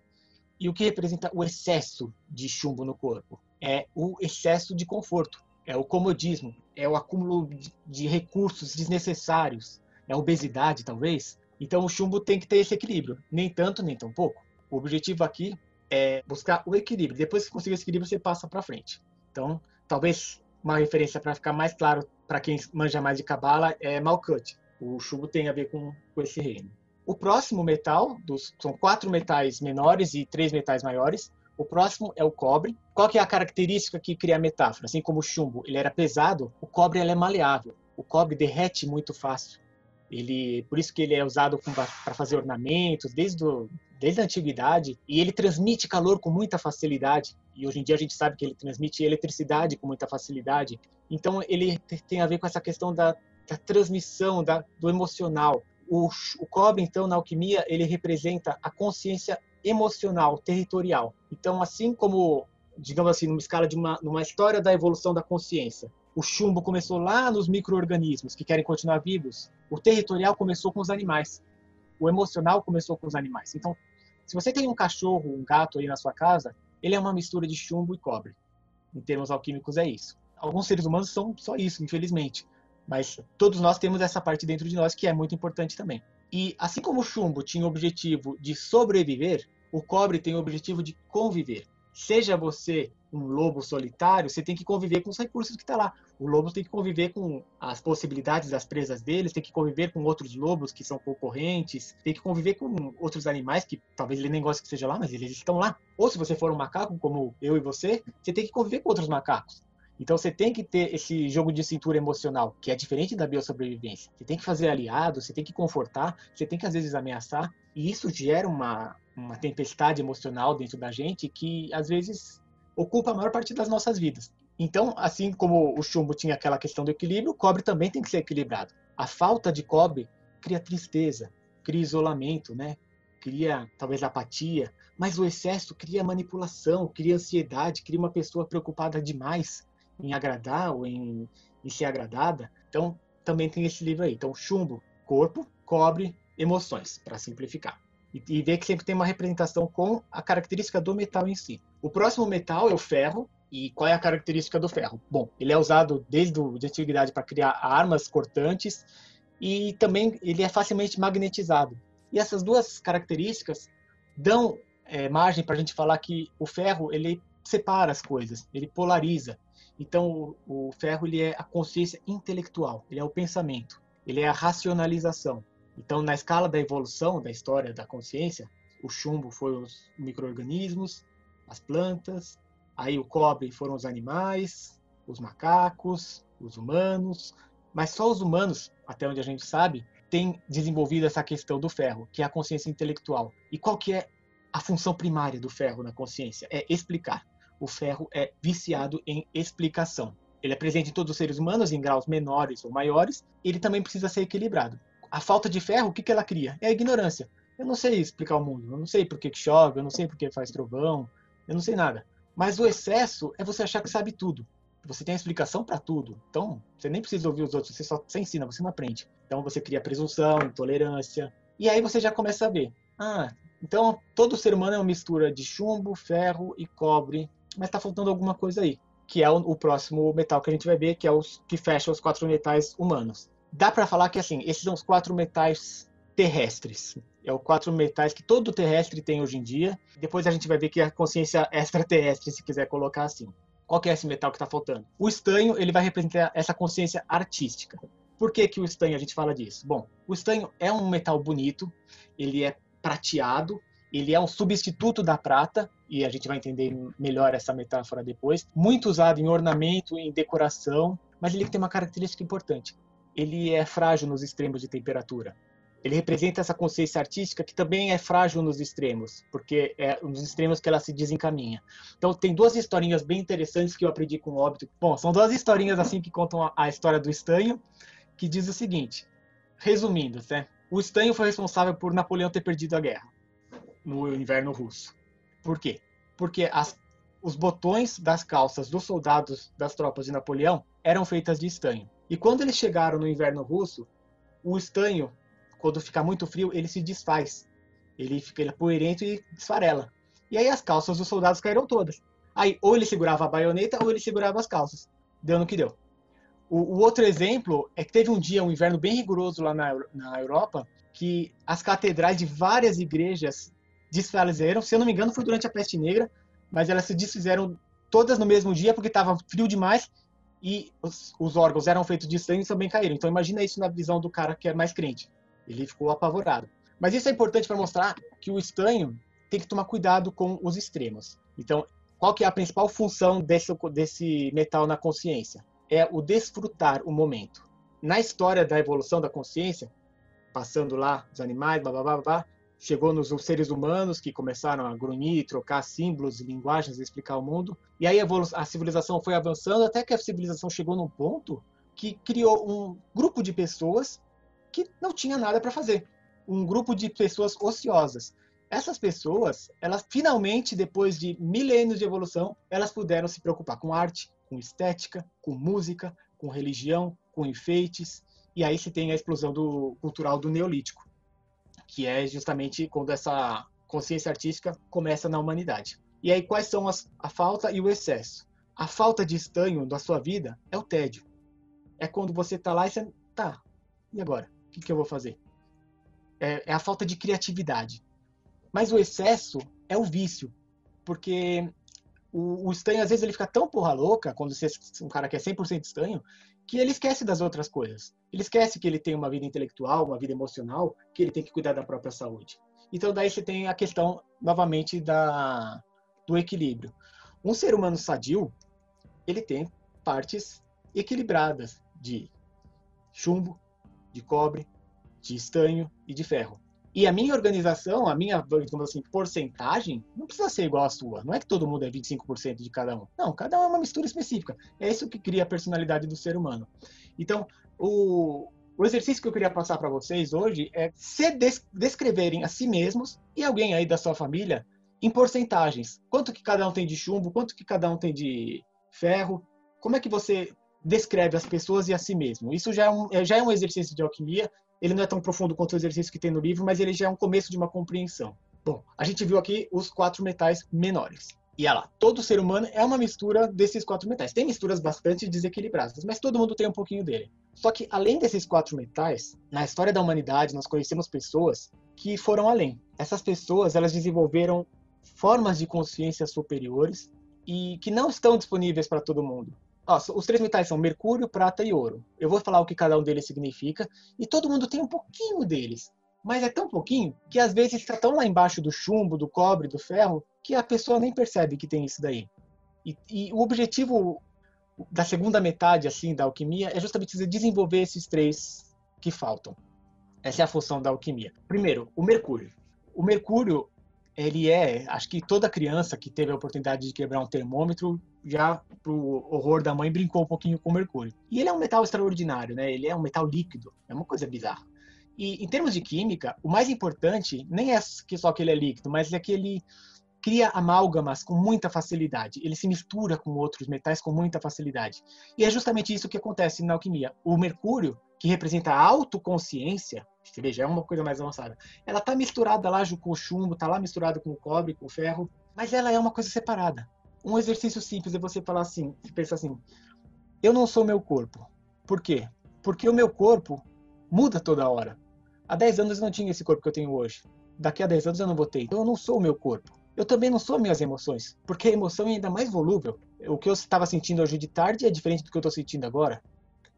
E o que representa o excesso de chumbo no corpo? É o excesso de conforto, é o comodismo, é o acúmulo de, recursos desnecessários, é a obesidade, talvez. Então o chumbo tem que ter esse equilíbrio, nem tanto, nem tão pouco. O objetivo aqui é buscar o equilíbrio. Depois que conseguir esse equilíbrio, você passa para frente. Então, talvez uma referência para ficar mais claro para quem manja mais de cabala é Malkuth. O chumbo tem a ver com, com esse reino. O próximo metal, dos, são quatro metais menores e três metais maiores. O próximo é o cobre. Qual que é a característica que cria a metáfora? Assim como o chumbo ele era pesado, o cobre ele é maleável. O cobre derrete muito fácil. Ele, por isso que ele é usado para fazer ornamentos desde, do, desde a antiguidade e ele transmite calor com muita facilidade. E hoje em dia a gente sabe que ele transmite eletricidade com muita facilidade. Então ele tem a ver com essa questão da, da transmissão, da, do emocional. O, o cobre, então, na alquimia, ele representa a consciência emocional, territorial. Então, assim como, digamos assim, numa escala de uma, numa história da evolução da consciência, o chumbo começou lá nos micro-organismos que querem continuar vivos. O territorial começou com os animais. O emocional começou com os animais. Então, se você tem um cachorro, um gato aí na sua casa, ele é uma mistura de chumbo e cobre. Em termos alquímicos, é isso. Alguns seres humanos são só isso, infelizmente. Mas todos nós temos essa parte dentro de nós que é muito importante também. E assim como o chumbo tinha o objetivo de sobreviver, o cobre tem o objetivo de conviver. Seja você um lobo solitário, você tem que conviver com os recursos que está lá. O lobo tem que conviver com as possibilidades das presas deles, tem que conviver com outros lobos que são concorrentes, tem que conviver com outros animais que talvez ele nem goste que seja lá, mas eles estão lá. Ou se você for um macaco, como eu e você, você tem que conviver com outros macacos. Então você tem que ter esse jogo de cintura emocional, que é diferente da biosobrevivência. Você tem que fazer aliados, você tem que confortar, você tem que às vezes ameaçar, e isso gera uma, uma tempestade emocional dentro da gente que às vezes ocupa a maior parte das nossas vidas. Então, assim como o chumbo tinha aquela questão do equilíbrio, o cobre também tem que ser equilibrado. A falta de cobre cria tristeza, cria isolamento, né? cria talvez apatia, mas o excesso cria manipulação, cria ansiedade, cria uma pessoa preocupada demais em agradar ou em, em ser agradada. Então, também tem esse livro aí. Então, chumbo, corpo, cobre, emoções, para simplificar. E, e que sempre tem uma representação com a característica do metal em si. O próximo metal é o ferro. E qual é a característica do ferro? Bom, ele é usado desde a antiguidade para criar armas cortantes e também ele é facilmente magnetizado. E essas duas características dão é, margem para a gente falar que o ferro ele separa as coisas, ele polariza. Então o, o ferro ele é a consciência intelectual, ele é o pensamento, ele é a racionalização. Então na escala da evolução da história da consciência, o chumbo foi os microorganismos, as plantas, aí o cobre foram os animais, os macacos, os humanos, mas só os humanos, até onde a gente sabe, tem desenvolvido essa questão do ferro, que é a consciência intelectual. E qual que é a função primária do ferro na consciência? É explicar. O ferro é viciado em explicação. Ele é presente em todos os seres humanos, em graus menores ou maiores. Ele também precisa ser equilibrado. A falta de ferro, o que, que ela cria? É a ignorância. Eu não sei explicar o mundo. Eu não sei por que, que chove, eu não sei por que faz trovão, eu não sei nada. Mas o excesso é você achar que sabe tudo. Você tem a explicação para tudo. Então, você nem precisa ouvir os outros, você só você ensina, você não aprende. Então, você cria presunção, intolerância. E aí você já começa a ver. Ah, então todo ser humano é uma mistura de chumbo, ferro e cobre, mas está faltando alguma coisa aí, que é o, o, próximo metal que a gente vai ver, que é os que fecha os quatro metais humanos. Dá para falar que assim, esses são os quatro metais terrestres. É os quatro metais que todo terrestre tem hoje em dia. Depois a gente vai ver que a consciência extraterrestre, se quiser colocar assim. Qual que é esse metal que está faltando? O estanho ele vai representar essa consciência artística. Por que, que o estanho a gente fala disso? Bom, o estanho é um metal bonito, ele é prateado, ele é um substituto da prata, e a gente vai entender melhor essa metáfora depois. Muito usado em ornamento, em decoração, mas ele tem uma característica importante. Ele é frágil nos extremos de temperatura ele representa essa consciência artística que também é frágil nos extremos, porque é nos extremos que ela se desencaminha. Então tem duas historinhas bem interessantes que eu aprendi com o Óbito. Bom, são duas historinhas assim que contam a, história do estanho, que diz o seguinte, resumindo, né? O estanho foi responsável por Napoleão ter perdido a guerra no inverno russo. Por quê? Porque as, os botões das calças dos soldados das tropas de Napoleão eram feitas de estanho. E quando eles chegaram no inverno russo, o estanho quando fica muito frio, ele se desfaz. Ele fica ele é poeirento e desfarela. E aí as calças dos soldados caíram todas. Aí ou ele segurava a baioneta ou ele segurava as calças. Deu no que deu. O, o outro exemplo é que teve um dia, um inverno bem rigoroso lá na, na Europa, que as catedrais de várias igrejas desfaleceram. Se eu não me engano, foi durante a peste negra, mas elas se desfizeram todas no mesmo dia porque estava frio demais e os, os, órgãos eram feitos de sangue e também caíram. Então imagina isso na visão do cara que é mais crente. Ele ficou apavorado. Mas isso é importante para mostrar que o estanho tem que tomar cuidado com os extremos. Então, qual que é a principal função desse, desse metal na consciência? É o desfrutar o momento. Na história da evolução da consciência, passando lá os animais, blá, blá, blá, blá chegou nos seres humanos que começaram a grunhir, trocar símbolos, linguagens, explicar o mundo. E aí a civilização foi avançando até que a civilização chegou num ponto que criou um grupo de pessoas que não tinha nada para fazer. Um grupo de pessoas ociosas. Essas pessoas, elas finalmente, depois de milênios de evolução, elas puderam se preocupar com arte, com estética, com música, com religião, com enfeites. E aí se tem a explosão do cultural do neolítico, que é justamente quando essa consciência artística começa na humanidade. E aí quais são as, a falta e o excesso? A falta de estanho da sua vida é o tédio. É quando você está lá e você tá. E agora? o que, que eu vou fazer? É, é, a falta de criatividade. Mas o excesso é o vício, porque o, o estanho, às vezes, ele fica tão porra louca, quando você um cara que é 100% estanho, que ele esquece das outras coisas. Ele esquece que ele tem uma vida intelectual, uma vida emocional, que ele tem que cuidar da própria saúde. Então, daí você tem a questão, novamente, da, do equilíbrio. Um ser humano sadio, ele tem partes equilibradas de chumbo, de cobre, de estanho e de ferro. E a minha organização, a minha, digamos assim, porcentagem, não precisa ser igual à sua. Não é que todo mundo é 25% de cada um. Não, cada um é uma mistura específica. É isso que cria a personalidade do ser humano. Então, o, o exercício que eu queria passar para vocês hoje é se des descreverem a si mesmos e alguém aí da sua família em porcentagens. Quanto que cada um tem de chumbo, quanto que cada um tem de ferro, como é que você descreve as pessoas e a si mesmo. Isso já é um, é, já é um exercício de alquimia, ele não é tão profundo quanto o exercício que tem no livro, mas ele já é um começo de uma compreensão. Bom, a gente viu aqui os quatro metais menores. E olha lá, todo ser humano é uma mistura desses quatro metais. Tem misturas bastante desequilibradas, mas todo mundo tem um pouquinho dele. Só que, além desses quatro metais, na história da humanidade, nós conhecemos pessoas que foram além. Essas pessoas, elas desenvolveram formas de consciência superiores e que não estão disponíveis para todo mundo. Os três metais são mercúrio, prata e ouro. Eu vou falar o que cada um deles significa e todo mundo tem um pouquinho deles. Mas é tão pouquinho que às vezes está tão lá embaixo do chumbo, do cobre, do ferro, que a pessoa nem percebe que tem isso daí. E, e o objetivo da segunda metade assim da alquimia é justamente desenvolver esses três que faltam. Essa é a função da alquimia. Primeiro, o mercúrio. O mercúrio ele é, acho que toda criança que teve a oportunidade de quebrar um termômetro, já pro horror da mãe brincou um pouquinho com o mercúrio. E ele é um metal extraordinário, né? Ele é um metal líquido, é uma coisa bizarra. E em termos de química, o mais importante nem é que só que ele é líquido, mas é que ele cria amálgamas com muita facilidade. Ele se mistura com outros metais com muita facilidade. E é justamente isso que acontece na alquimia. O mercúrio, que representa a autoconsciência, você veja, é uma coisa mais avançada. Ela tá misturada lá com o chumbo, tá lá misturada com o cobre, com o ferro, mas ela é uma coisa separada. Um exercício simples é você falar assim, você pensa assim, eu não sou meu corpo. Por quê? Porque o meu corpo muda toda hora. Há 10 anos eu não tinha esse corpo que eu tenho hoje. Daqui a 10 anos eu não vou ter. Então eu não sou o meu corpo. Eu também não sou minhas emoções, porque a emoção é ainda mais volúvel. O que eu estava sentindo hoje de tarde é diferente do que eu estou sentindo agora.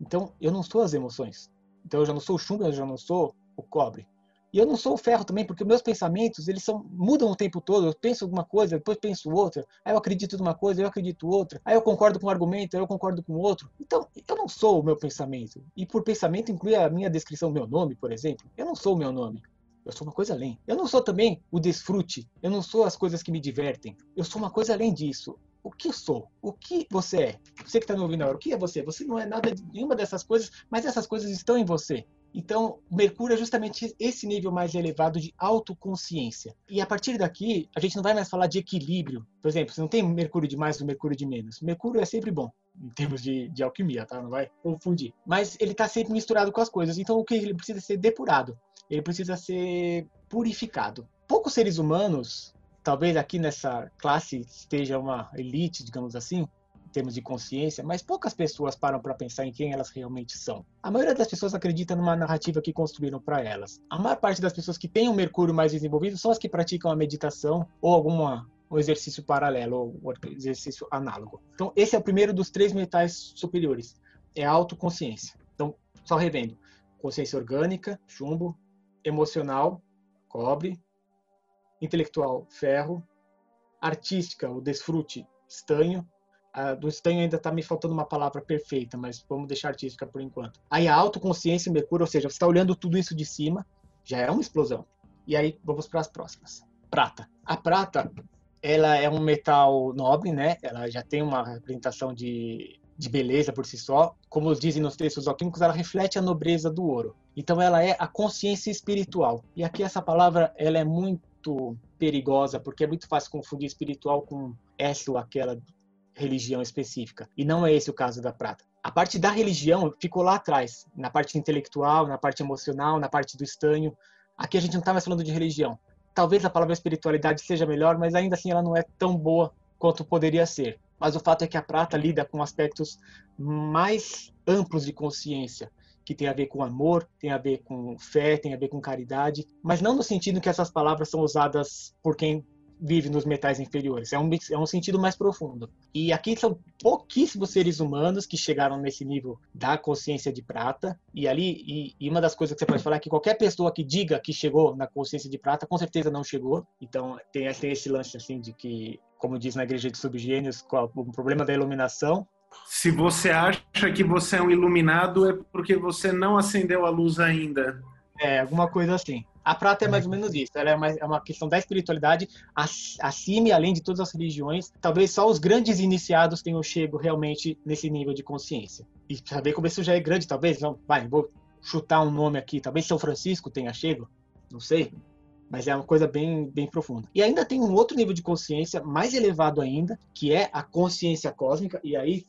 Então eu não sou as emoções. Então eu já não sou o chumbo, eu já não sou o cobre. E eu não sou o ferro também, porque meus pensamentos, eles são, mudam o tempo todo. Eu penso alguma coisa, depois penso outra. Aí eu acredito numa coisa, eu acredito outra. Aí eu concordo com um argumento, aí eu concordo com outro. Então, eu não sou o meu pensamento. E por pensamento inclui a minha descrição, meu nome, por exemplo. Eu não sou o meu nome. Eu sou uma coisa além. Eu não sou também o desfrute. Eu não sou as coisas que me divertem. Eu sou uma coisa além disso. O que eu sou? O que você é? Você que está me ouvindo agora, o que é você? Você não é nada de nenhuma dessas coisas, mas essas coisas estão em você. Então, Mercúrio é justamente esse nível mais elevado de autoconsciência. E a partir daqui, a gente não vai mais falar de equilíbrio. Por exemplo, você não tem Mercúrio de mais ou Mercúrio de menos. Mercúrio é sempre bom, em termos de, de alquimia, tá? Não vai confundir. Mas ele está sempre misturado com as coisas. Então, o que ele precisa ser depurado? Ele precisa ser purificado. Poucos seres humanos, talvez aqui nessa classe esteja uma elite, digamos assim, termos de consciência, mas poucas pessoas param para pensar em quem elas realmente são. A maioria das pessoas acredita numa narrativa que construíram para elas. A maior parte das pessoas que têm o um mercúrio mais desenvolvido são as que praticam a meditação ou alguma um exercício paralelo ou exercício análogo. Então, esse é o primeiro dos três metais superiores, é a autoconsciência. Então, só revendo: consciência orgânica, chumbo, emocional, cobre, intelectual, ferro, artística, o desfrute, estanho, a, do estanho ainda está me faltando uma palavra perfeita, mas vamos deixar artística por enquanto. Aí a autoconsciência Mercúrio, ou seja, você está olhando tudo isso de cima, já é uma explosão. E aí vamos para as próximas. Prata. A prata, ela é um metal nobre, né? Ela já tem uma representação de, de beleza por si só. Como dizem nos textos alquímicos, ela reflete a nobreza do ouro. Então ela é a consciência espiritual. E aqui essa palavra, ela é muito perigosa, porque é muito fácil confundir espiritual com essa ou aquela religião específica. E não é esse o caso da prata. A parte da religião ficou lá atrás, na parte intelectual, na parte emocional, na parte do estanho. Aqui a gente não está mais falando de religião. Talvez a palavra espiritualidade seja melhor, mas ainda assim ela não é tão boa quanto poderia ser. Mas o fato é que a prata lida com aspectos mais amplos de consciência, que tem a ver com amor, tem a ver com fé, tem a ver com caridade, mas não no sentido que essas palavras são usadas por quem vive nos metais inferiores. É um, é um sentido mais profundo. E aqui são pouquíssimos seres humanos que chegaram nesse nível da consciência de prata. E ali, e, e, uma das coisas que você pode falar é que qualquer pessoa que diga que chegou na consciência de prata, com certeza não chegou. Então tem, tem esse lance assim de que, como diz na igreja de subgênios, o problema da iluminação. Se você acha que você é um iluminado, é porque você não acendeu a luz ainda. É, alguma coisa assim. A prata é mais ou menos isso. Ela é uma, é uma questão da espiritualidade acima e além de todas as religiões. Talvez só os grandes iniciados tenham chego realmente nesse nível de consciência. E saber como isso já é grande, talvez. Não, vai, vou chutar um nome aqui. Talvez São Francisco tenha chego. Não sei. Mas é uma coisa bem, bem profunda. E ainda tem um outro nível de consciência mais elevado ainda, que é a consciência cósmica. E aí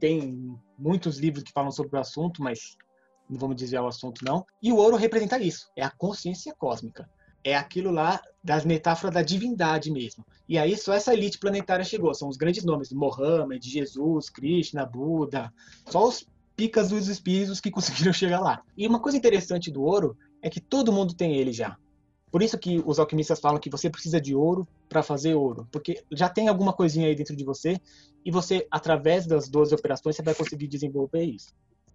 tem muitos livros que falam sobre o assunto, mas não vamos desviar o assunto não. E o ouro representa isso, é a consciência cósmica. É aquilo lá das metáforas da divindade mesmo. E aí só essa elite planetária chegou, são os grandes nomes, Mohammed, Jesus, Krishna, Buda, só os picas dos espíritos que conseguiram chegar lá. E uma coisa interessante do ouro é que todo mundo tem ele já. Por isso que os alquimistas falam que você precisa de ouro para fazer ouro, porque já tem alguma coisinha aí dentro de você e você, através das 12 operações, você vai conseguir desenvolver isso.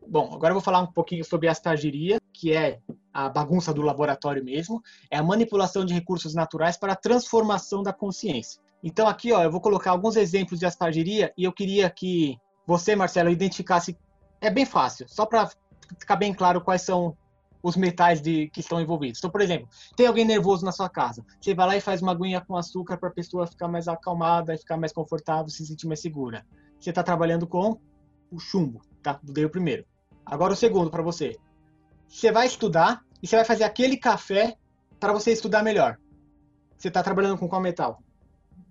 Bom, agora eu vou falar um pouquinho sobre a astagiria, que é a bagunça do laboratório mesmo, é a manipulação de recursos naturais para a transformação da consciência. Então aqui, ó, eu vou colocar alguns exemplos de astagiria e eu queria que você, Marcelo, identificasse. É bem fácil, só para ficar bem claro quais são os metais de, que estão envolvidos. Então, por exemplo, tem alguém nervoso na sua casa, você vai lá e faz uma aguinha com açúcar para a pessoa ficar mais acalmada, ficar mais confortável, se sentir mais segura. Você está trabalhando com o chumbo, tá? Dei o primeiro. Agora o segundo para você. Você vai estudar e você vai fazer aquele café para você estudar melhor. Você está trabalhando com qual metal?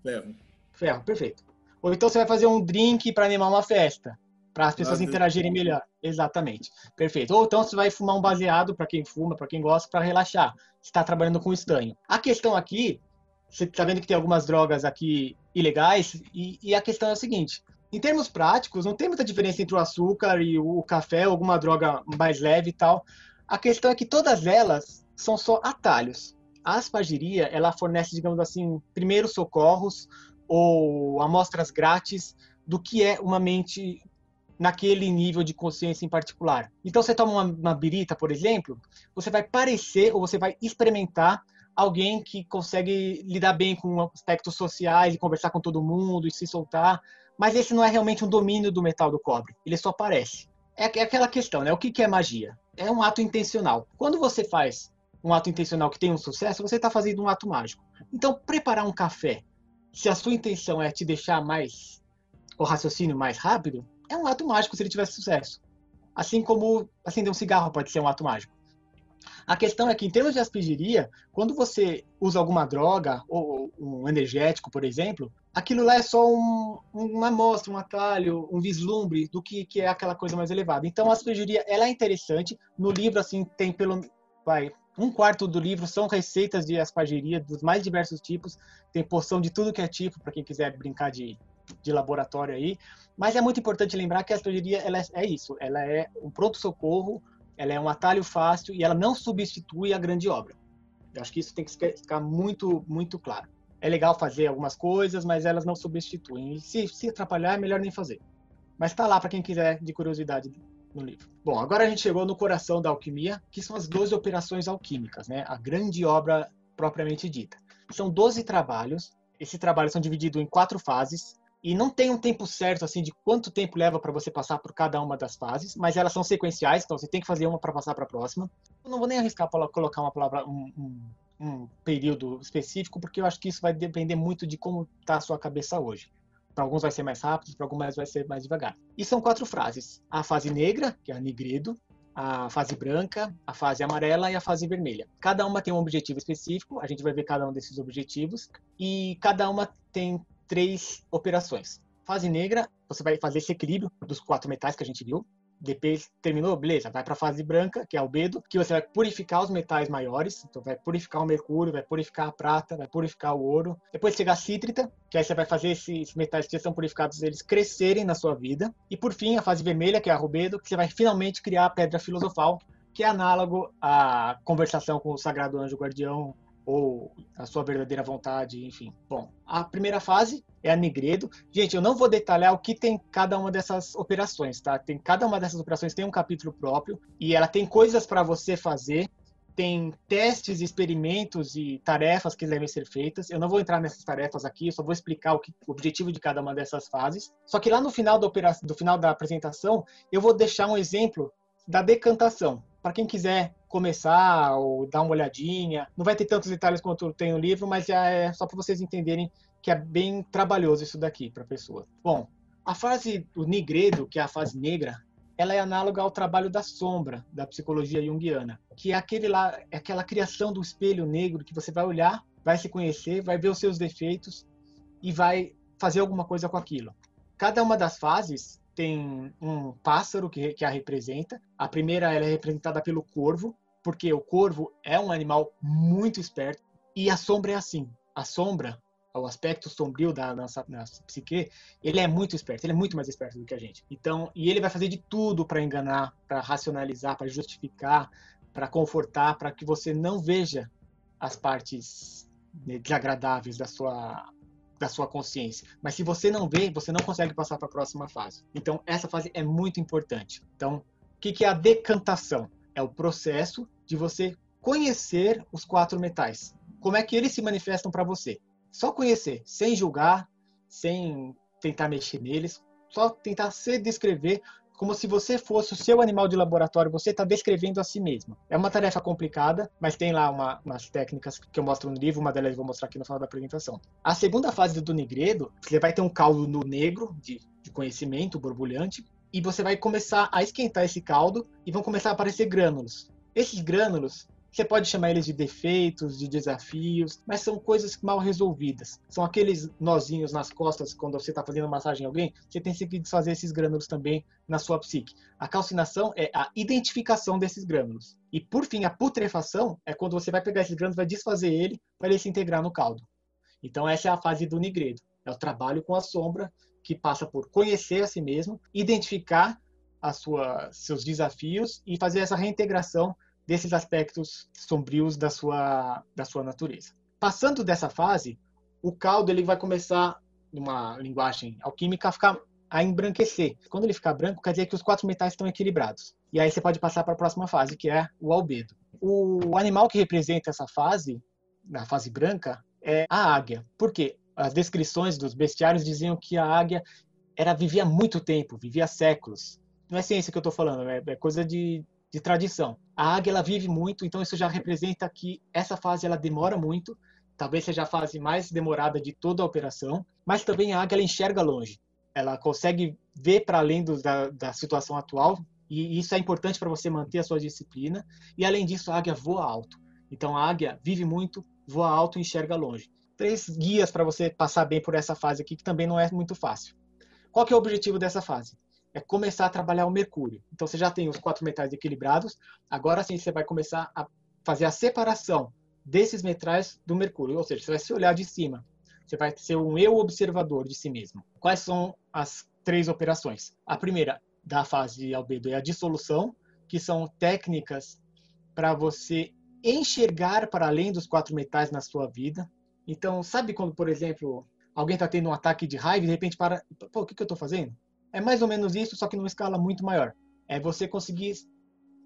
Ferro. Ferro, perfeito. Ou então você vai fazer um drink para animar uma festa, para as pessoas ah, interagirem melhor. Exatamente. Perfeito. Ou então você vai fumar um baseado para quem fuma, para quem gosta, para relaxar. Você está trabalhando com estanho. A questão aqui, você está vendo que tem algumas drogas aqui ilegais, e, e a questão é a seguinte: em termos práticos, não tem muita diferença entre o açúcar e o café, alguma droga mais leve e tal. A questão é que todas elas são só atalhos. A aspagiria, ela fornece, digamos assim, primeiros socorros ou amostras grátis do que é uma mente naquele nível de consciência em particular. Então, você toma uma, uma birita, por exemplo, você vai parecer ou você vai experimentar alguém que consegue lidar bem com aspectos sociais e conversar com todo mundo e se soltar mas esse não é realmente um domínio do metal do cobre, ele só aparece. É, é aquela questão, né? O que é magia? É um ato intencional. Quando você faz um ato intencional que tem um sucesso, você está fazendo um ato mágico. Então, preparar um café, se a sua intenção é te deixar mais o raciocínio mais rápido, é um ato mágico se ele tivesse sucesso. Assim como acender um cigarro pode ser um ato mágico. A questão é que, em termos de aspergiria, quando você usa alguma droga, ou um energético, por exemplo, aquilo lá é só um, uma amostra, um atalho, um vislumbre do que, que é aquela coisa mais elevada. Então, a aspergiria, ela é interessante. No livro, assim, tem pelo... Vai, um quarto do livro são receitas de aspergeria dos mais diversos tipos. Tem poção de tudo que é tipo, para quem quiser brincar de, de laboratório aí. Mas é muito importante lembrar que a aspergeria ela é, é isso. Ela é um pronto-socorro ela é um atalho fácil e ela não substitui a grande obra. Eu acho que isso tem que ficar muito, muito claro. É legal fazer algumas coisas, mas elas não substituem. E se, se atrapalhar, é melhor nem fazer. Mas está lá para quem quiser de curiosidade no livro. Bom, agora a gente chegou no coração da alquimia, que são as 12 operações alquímicas, né? A grande obra propriamente dita. São 12 trabalhos. Esses trabalhos são divididos em quatro fases e não tem um tempo certo assim de quanto tempo leva para você passar por cada uma das fases, mas elas são sequenciais, então você tem que fazer uma para passar para a próxima. Eu não vou nem arriscar colocar uma palavra, um, um, um, período específico, porque eu acho que isso vai depender muito de como está a sua cabeça hoje. Para alguns vai ser mais rápido, para alguns vai ser mais devagar. E são quatro frases: a fase negra, que é a nigredo, a fase branca, a fase amarela e a fase vermelha. Cada uma tem um objetivo específico, a gente vai ver cada um desses objetivos, e cada uma tem três operações. Fase negra, você vai fazer esse equilíbrio dos quatro metais que a gente viu. Depois terminou, beleza, vai para a fase branca, que é o bedo, que você vai purificar os metais maiores, então vai purificar o mercúrio, vai purificar a prata, vai purificar o ouro. Depois chega a cítrita, que aí você vai fazer esses metais que já estão purificados, eles crescerem na sua vida. E por fim, a fase vermelha, que é a rubedo, que você vai finalmente criar a pedra filosofal, que é análogo à conversação com o sagrado anjo guardião ou a sua verdadeira vontade, enfim. Bom, a primeira fase é a Negredo. Gente, eu não vou detalhar o que tem cada uma dessas operações, tá? Tem cada uma dessas operações tem um capítulo próprio e ela tem coisas para você fazer, tem testes, experimentos e tarefas que devem ser feitas. Eu não vou entrar nessas tarefas aqui, eu só vou explicar o, que, o objetivo de cada uma dessas fases. Só que lá no final da operação, do final da apresentação, eu vou deixar um exemplo da decantação. para quem quiser começar ou dar uma olhadinha, não vai ter tantos detalhes quanto tem no livro, mas já é só para vocês entenderem que é bem trabalhoso isso daqui para a pessoa. Bom, a fase do nigredo, que é a fase negra, ela é análoga ao trabalho da sombra da psicologia junguiana, que é aquele lá, é aquela criação do espelho negro que você vai olhar, vai se conhecer, vai ver os seus defeitos e vai fazer alguma coisa com aquilo. Cada uma das fases tem um pássaro que, que a representa. A primeira ela é representada pelo corvo, porque o corvo é um animal muito esperto e a sombra é assim. A sombra, o aspecto sombrio da nossa, nossa psique, ele é muito esperto, ele é muito mais esperto do que a gente. Então, e ele vai fazer de tudo para enganar, para racionalizar, para justificar, para confortar, para que você não veja as partes desagradáveis da sua da sua consciência. Mas se você não vê, você não consegue passar para a próxima fase. Então, essa fase é muito importante. Então, o que, que é a decantação? É o processo de você conhecer os quatro metais. Como é que eles se manifestam para você? Só conhecer, sem julgar, sem tentar mexer neles, só tentar se descrever como se você fosse o seu animal de laboratório, você está descrevendo a si mesmo. É uma tarefa complicada, mas tem lá uma, umas técnicas que eu mostro no livro, uma delas eu vou mostrar aqui no final da apresentação. A segunda fase do negredo, você vai ter um caldo no negro de, de conhecimento borbulhante, e você vai começar a esquentar esse caldo e vão começar a aparecer grânulos. Esses grânulos você pode chamar eles de defeitos, de desafios, mas são coisas mal resolvidas. São aqueles nozinhos nas costas quando você está fazendo massagem em alguém, você tem que desfazer esses grânulos também na sua psique. A calcinação é a identificação desses grânulos. E por fim, a putrefação é quando você vai pegar esses grânulos, vai desfazer ele para ele se integrar no caldo. Então essa é a fase do nigredo. É o trabalho com a sombra que passa por conhecer a si mesmo, identificar as suas, seus desafios e fazer essa reintegração desses aspectos sombrios da sua, da sua natureza. Passando dessa fase, o caldo ele vai começar, numa linguagem alquímica, a ficar a embranquecer. Quando ele ficar branco, quer dizer que os quatro metais estão equilibrados. E aí você pode passar para a próxima fase, que é o albedo. O animal que representa essa fase, na fase branca, é a águia. Por quê? As descrições dos bestiários diziam que a águia era vivia muito tempo, vivia séculos. Não é ciência que eu estou falando, é, é coisa de, de tradição. A águia ela vive muito, então isso já representa que essa fase ela demora muito, talvez seja a fase mais demorada de toda a operação, mas também a águia ela enxerga longe. Ela consegue ver para além do, da, da situação atual, e isso é importante para você manter a sua disciplina. E além disso, a águia voa alto. Então a águia vive muito, voa alto e enxerga longe. Três guias para você passar bem por essa fase aqui, que também não é muito fácil. Qual que é o objetivo dessa fase? É começar a trabalhar o mercúrio. Então você já tem os quatro metais equilibrados, agora sim você vai começar a fazer a separação desses metais do mercúrio, ou seja, você vai se olhar de cima. Você vai ser um eu observador de si mesmo. Quais são as três operações? A primeira da fase de albedo é a dissolução, que são técnicas para você enxergar para além dos quatro metais na sua vida. Então, sabe quando, por exemplo, alguém está tendo um ataque de raiva e de repente para, pô, o que, que eu estou fazendo? É mais ou menos isso, só que numa escala muito maior. É você conseguir,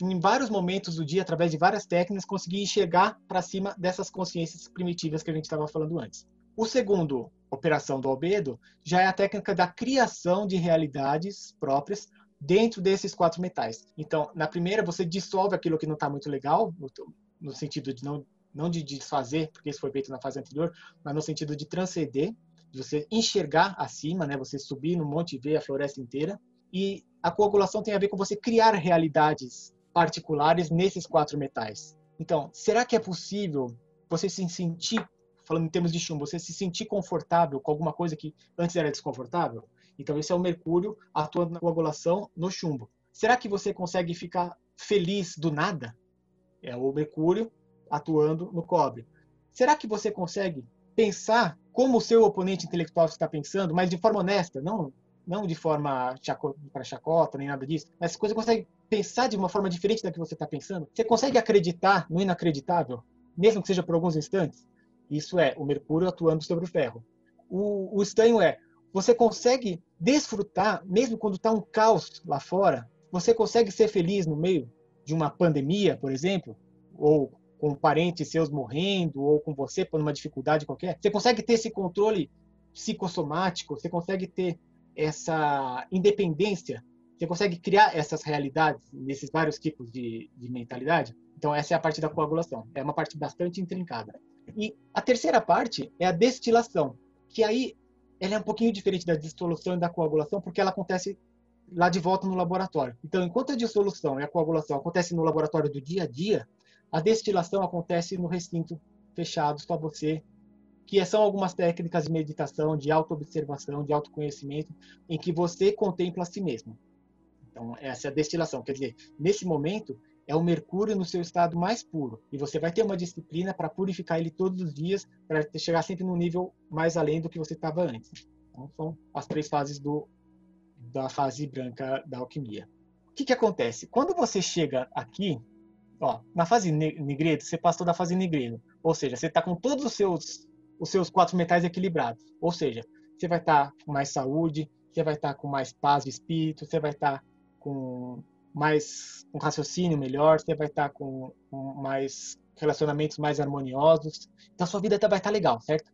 em vários momentos do dia, através de várias técnicas, conseguir enxergar para cima dessas consciências primitivas que a gente estava falando antes. O segundo, operação do albedo, já é a técnica da criação de realidades próprias dentro desses quatro metais. Então, na primeira, você dissolve aquilo que não está muito legal, no, sentido de não, não de desfazer, porque isso foi feito na fase anterior, mas no sentido de transcender você enxergar acima, né? Você subir no monte e ver a floresta inteira. E a coagulação tem a ver com você criar realidades particulares nesses quatro metais. Então, será que é possível você se sentir, falando em termos de chumbo, você se sentir confortável com alguma coisa que antes era desconfortável? Então, esse é o mercúrio atuando na coagulação no chumbo. Será que você consegue ficar feliz do nada? É o mercúrio atuando no cobre. Será que você consegue pensar como o seu oponente intelectual está pensando, mas de forma honesta, não não de forma para chacota nem nada disso, mas você consegue pensar de uma forma diferente da que você está pensando. Você consegue acreditar no inacreditável, mesmo que seja por alguns instantes. Isso é o Mercúrio atuando sobre o ferro. O, o estranho é você consegue desfrutar, mesmo quando está um caos lá fora, você consegue ser feliz no meio de uma pandemia, por exemplo, ou com parentes seus morrendo ou com você por uma dificuldade qualquer, você consegue ter esse controle psicossomático, você consegue ter essa independência Você consegue criar essas realidades nesses vários tipos de, de mentalidade? Então, essa é a parte da coagulação. É uma parte bastante intrincada. E a terceira parte é a destilação, que aí ela é um pouquinho diferente da dissolução e da coagulação, porque ela acontece lá de volta no laboratório. Então, enquanto a dissolução e a coagulação acontecem no laboratório do dia a dia, a destilação acontece no recinto fechado, só você, que são algumas técnicas de meditação, de autoobservação, de autoconhecimento, em que você contempla a si mesmo. Então, essa é a destilação. Quer dizer, nesse momento, é o mercúrio no seu estado mais puro. E você vai ter uma disciplina para purificar ele todos os dias, para chegar sempre no nível mais além do que você estava antes. Então, são as três fases do, da fase branca da alquimia. O que, que acontece? Quando você chega aqui, ó, na fase negredo, você passou da fase negredo. Ou seja, você está com todos os seus, os seus quatro metais equilibrados. Ou seja, você vai estar tá com mais saúde, você vai estar tá com mais paz de espírito, você vai estar tá com mais um raciocínio melhor, você vai estar com, com mais relacionamentos mais harmoniosos. Então, sua vida vai estar legal, certo?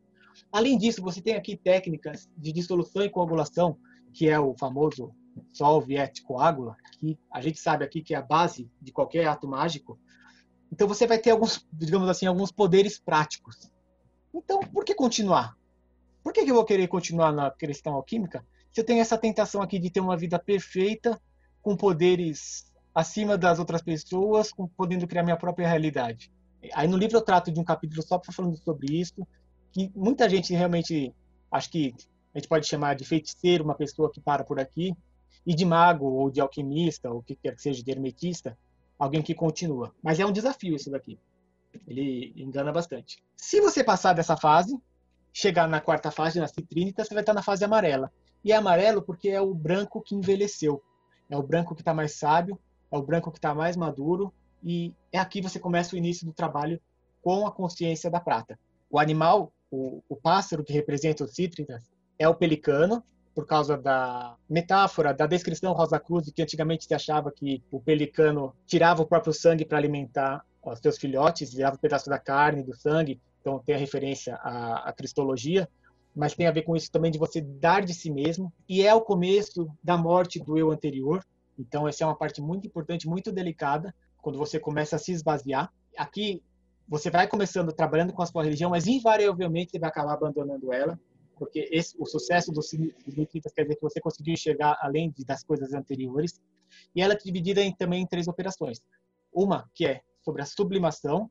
Além disso, você tem aqui técnicas de dissolução e coagulação que é o famoso solve et coagula, que a gente sabe aqui que é a base de qualquer ato mágico. Então você vai ter alguns, digamos assim, alguns poderes práticos. Então, por que continuar? Por que, eu vou querer continuar na questão alquímica se eu tenho essa tentação aqui de ter uma vida perfeita, com poderes acima das outras pessoas, com, podendo criar minha própria realidade? Aí no livro eu trato de um capítulo só falando sobre isso, que muita gente realmente, acho que a gente pode chamar de feiticeiro uma pessoa que para por aqui, e de mago ou de alquimista, ou que quer que seja, de hermetista, alguém que continua. Mas é um desafio isso daqui. Ele engana bastante. Se você passar dessa fase, chegar na quarta fase, na citrínita, você vai estar na fase amarela. E é amarelo porque é o branco que envelheceu. É o branco que está mais sábio, é o branco que está mais maduro, e é aqui você começa o início do trabalho com a consciência da prata. O animal, o, o pássaro que representa os cítritas, é o pelicano, por causa da metáfora, da descrição Rosa Cruz, de que antigamente se achava que o pelicano tirava o próprio sangue para alimentar os seus filhotes, tirava um pedaço da carne, do sangue, então tem a referência à, à cristologia, mas tem a ver com isso também de você dar de si mesmo, e é o começo da morte do eu anterior, então essa é uma parte muito importante, muito delicada, quando você começa a se esvaziar. Aqui você vai começando trabalhando com a sua religião, mas invariavelmente você vai acabar abandonando ela, porque esse, o sucesso dos Nikitas quer dizer que você conseguiu enxergar além de, das coisas anteriores. E ela é dividida em, também em três operações. Uma que é sobre a sublimação,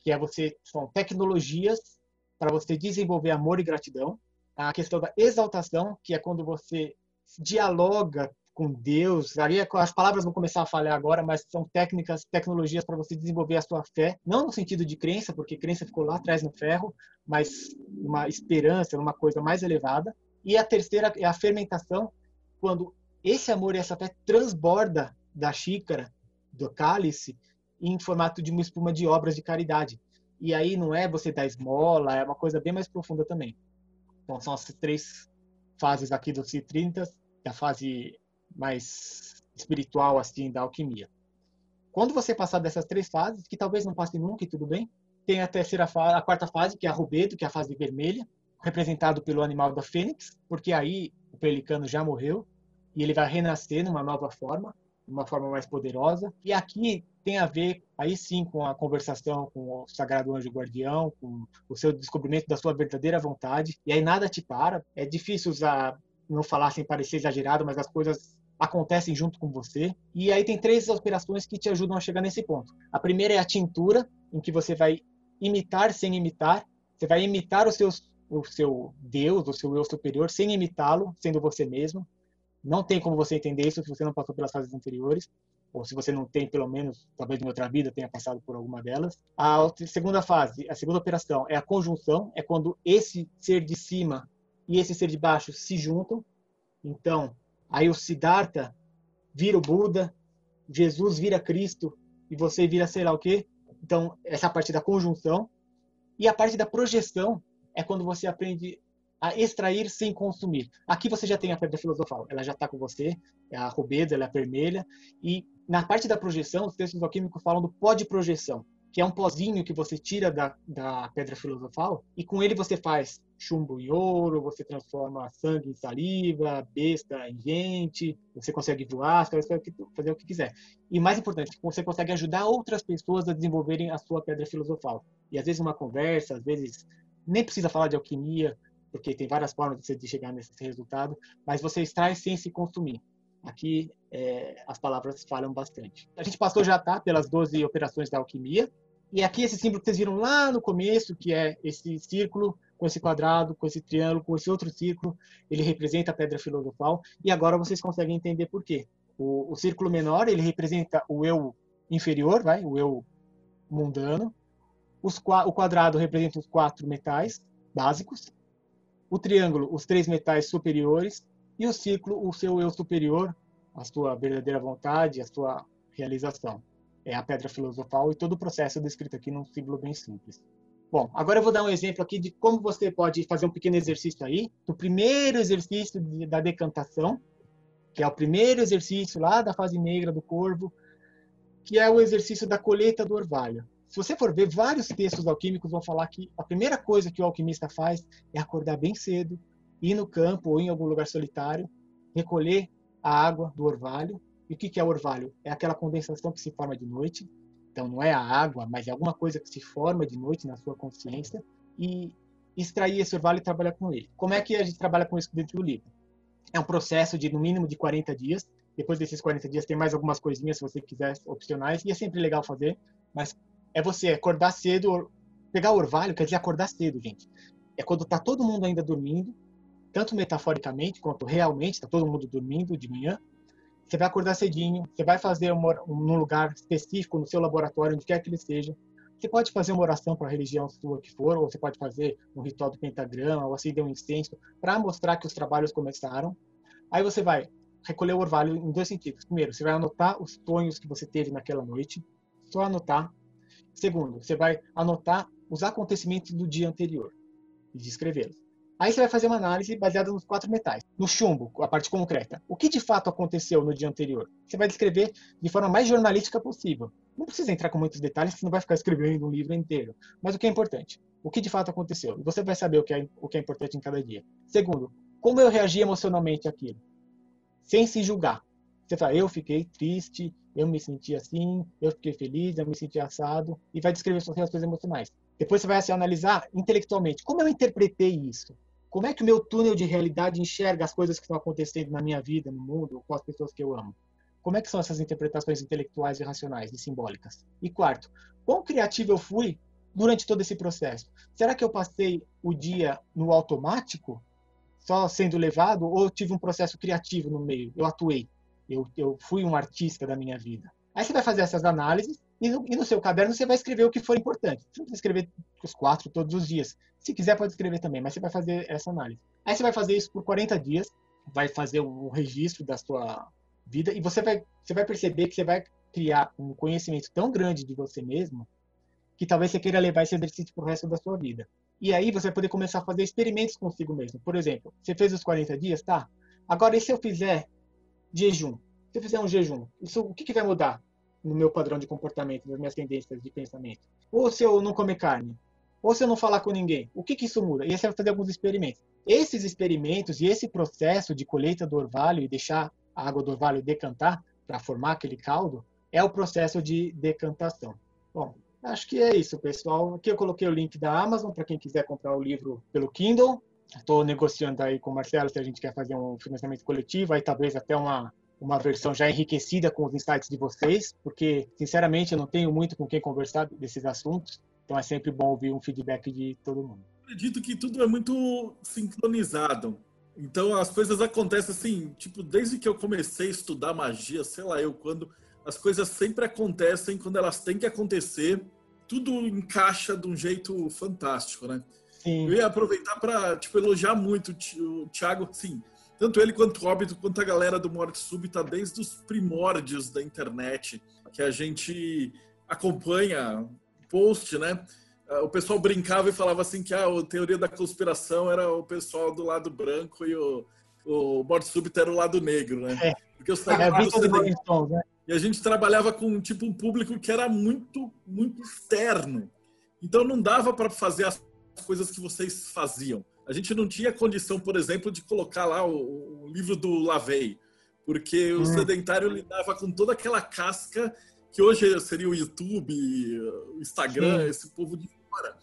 que é você são tecnologias para você desenvolver amor e gratidão. A questão da exaltação, que é quando você dialoga com Deus. Ali é as palavras vão começar a falhar agora, mas são técnicas, tecnologias para você desenvolver a sua fé, não no sentido de crença, porque crença ficou lá atrás no ferro, mas uma esperança, uma coisa mais elevada. E a terceira é a fermentação, quando esse amor e essa fé transborda da xícara, do cálice, em formato de uma espuma de obras de caridade. E aí não é você dar esmola, é uma coisa bem mais profunda também. Então são as três fases aqui do C30, a fase mais espiritual assim da alquimia. Quando você passar dessas três fases, que talvez não passe nunca e tudo bem, tem a terceira fase, a quarta fase, que é a rubedo, que é a fase vermelha, representado pelo animal da fênix, porque aí o pelicano já morreu e ele vai renascer numa nova forma, uma forma mais poderosa. E aqui tem a ver, aí sim, com a conversação com o sagrado anjo guardião, com o seu descobrimento da sua verdadeira vontade. E aí nada te para. É difícil usar, não falar sem parecer exagerado, mas as coisas acontecem junto com você. E aí tem três operações que te ajudam a chegar nesse ponto. A primeira é a tintura, em que você vai imitar sem imitar. Você vai imitar o seu, o seu Deus, o seu eu superior, sem imitá-lo, sendo você mesmo. Não tem como você entender isso se você não passou pelas fases anteriores, ou se você não tem, pelo menos, talvez em outra vida tenha passado por alguma delas. A segunda fase, a segunda operação é a conjunção, é quando esse ser de cima e esse ser de baixo se juntam. Então, Aí o Siddhartha vira o Buda, Jesus vira Cristo e você vira sei lá o quê. Então, essa é parte da conjunção. E a parte da projeção é quando você aprende a extrair sem consumir. Aqui você já tem a pedra filosofal, ela já está com você, é a rubedo, ela é vermelha. E na parte da projeção, os textos alquímicos falam do pó de projeção, que é um pozinho que você tira da, da pedra filosofal e com ele você faz chumbo em ouro, você transforma sangue em saliva, besta em gente, você consegue voar, você consegue fazer o que quiser. E mais importante, você consegue ajudar outras pessoas a desenvolverem a sua pedra filosofal. E às vezes uma conversa, às vezes nem precisa falar de alquimia, porque tem várias formas de chegar nesse resultado, mas você extrai sem se consumir. Aqui é, as palavras falham bastante. A gente passou já tá pelas 12 operações da alquimia, e aqui esse símbolo que vocês viram lá no começo, que é esse círculo com esse quadrado, com esse triângulo, com esse outro círculo, ele representa a pedra filosofal. E agora vocês conseguem entender por quê. O, o círculo menor ele representa o eu inferior, vai, o eu mundano. Os, o quadrado representa os quatro metais básicos. O triângulo, os três metais superiores. E o círculo, o seu eu superior, a sua verdadeira vontade, a sua realização é a pedra filosofal e todo o processo descrito aqui num símbolo bem simples. Bom, agora eu vou dar um exemplo aqui de como você pode fazer um pequeno exercício aí, do primeiro exercício de, da decantação, que é o primeiro exercício lá da fase negra do corvo, que é o exercício da colheita do orvalho. Se você for ver, vários textos alquímicos vão falar que a primeira coisa que o alquimista faz é acordar bem cedo, ir no campo ou em algum lugar solitário, recolher a água do orvalho e o que é orvalho? É aquela condensação que se forma de noite. Então, não é a água, mas é alguma coisa que se forma de noite na sua consciência. E extrair esse orvalho e trabalhar com ele. Como é que a gente trabalha com isso dentro do livro? É um processo de, no mínimo, de 40 dias. Depois desses 40 dias, tem mais algumas coisinhas, se você quiser, opcionais. E é sempre legal fazer. Mas é você acordar cedo, pegar o orvalho, quer dizer acordar cedo, gente. É quando está todo mundo ainda dormindo, tanto metaforicamente quanto realmente, está todo mundo dormindo de manhã, você vai acordar cedinho, você vai fazer um, num lugar específico, no seu laboratório, onde quer que ele seja. Você pode fazer uma oração para a religião sua que for, ou você pode fazer um ritual do pentagrama, ou acender um incenso, para mostrar que os trabalhos começaram. Aí você vai recolher o orvalho em dois sentidos. Primeiro, você vai anotar os sonhos que você teve naquela noite, só anotar. Segundo, você vai anotar os acontecimentos do dia anterior e descrevê-los. Aí você vai fazer uma análise baseada nos quatro metais. No chumbo, a parte concreta. O que de fato aconteceu no dia anterior? Você vai descrever de forma mais jornalística possível. Não precisa entrar com muitos detalhes, você não vai ficar escrevendo um livro inteiro. Mas o que é importante? O que de fato aconteceu? Você vai saber o que é, o que é importante em cada dia. Segundo, como eu reagi emocionalmente àquilo? Sem se julgar. Você fala, eu fiquei triste, eu me senti assim, eu fiquei feliz, eu me senti assado, e vai descrever suas reações emocionais. Depois você vai se analisar intelectualmente. Como eu interpretei isso? Como é que o meu túnel de realidade enxerga as coisas que estão acontecendo na minha vida, no mundo, com as pessoas que eu amo? Como é que são essas interpretações intelectuais e racionais e simbólicas? E quarto, quão criativo eu fui durante todo esse processo? Será que eu passei o dia no automático, só sendo levado, ou tive um processo criativo no meio? Eu atuei, eu, eu fui um artista da minha vida. Aí você vai fazer essas análises e no, e no, seu caderno você vai escrever o que for importante. Você não precisa escrever os quatro todos os dias. Se quiser, pode escrever também, mas você vai fazer essa análise. Aí você vai fazer isso por 40 dias, vai fazer o registro da sua vida e você vai, você vai perceber que você vai criar um conhecimento tão grande de você mesmo que talvez você queira levar esse exercício para o resto da sua vida. E aí você vai poder começar a fazer experimentos consigo mesmo. Por exemplo, você fez os 40 dias, tá? Agora, e se eu fizer jejum? Se eu fizer um jejum, isso, o que, que vai mudar? No meu padrão de comportamento, nas minhas tendências de pensamento. Ou se eu não comer carne, ou se eu não falar com ninguém, o que, que isso muda? E aí você vai fazer alguns experimentos. Esses experimentos e esse processo de colheita do orvalho e deixar a água do orvalho decantar para formar aquele caldo é o processo de decantação. Bom, acho que é isso, pessoal. Aqui eu coloquei o link da Amazon para quem quiser comprar o livro pelo Kindle. Estou negociando aí com o Marcelo se a gente quer fazer um financiamento coletivo, aí talvez até uma uma versão já enriquecida com os insights de vocês, porque, sinceramente, eu não tenho muito com quem conversar desses assuntos, então é sempre bom ouvir um feedback de todo mundo. Acredito que tudo é muito sincronizado. Então as coisas acontecem assim, tipo, desde que eu comecei a estudar magia, sei lá eu, quando as coisas sempre acontecem quando elas têm que acontecer, tudo encaixa de um jeito fantástico, né? Sim. Eu ia aproveitar para tipo, elogiar muito o Thiago, sim, tanto ele quanto o Hobbit, quanto a galera do Morte Súbita, desde os primórdios da internet, que a gente acompanha post, né? Ah, o pessoal brincava e falava assim que ah, a teoria da conspiração era o pessoal do lado branco e o, o Morte Súbita era o lado negro, né? É. Porque os é, né? E a gente trabalhava com tipo um público que era muito, muito externo. Então não dava para fazer as coisas que vocês faziam a gente não tinha condição, por exemplo, de colocar lá o, o livro do Lavey, porque o hum. sedentário lidava com toda aquela casca que hoje seria o YouTube, o Instagram, Sim. esse povo de fora.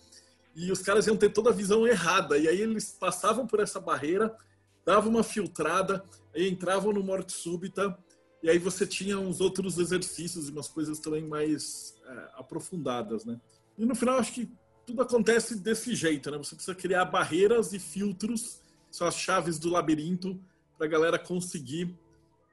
E os caras iam ter toda a visão errada. E aí eles passavam por essa barreira, davam uma filtrada, aí entravam no morte súbita, e aí você tinha uns outros exercícios e umas coisas também mais é, aprofundadas, né? E no final acho que tudo acontece desse jeito, né? Você precisa criar barreiras e filtros, são as chaves do labirinto para a galera conseguir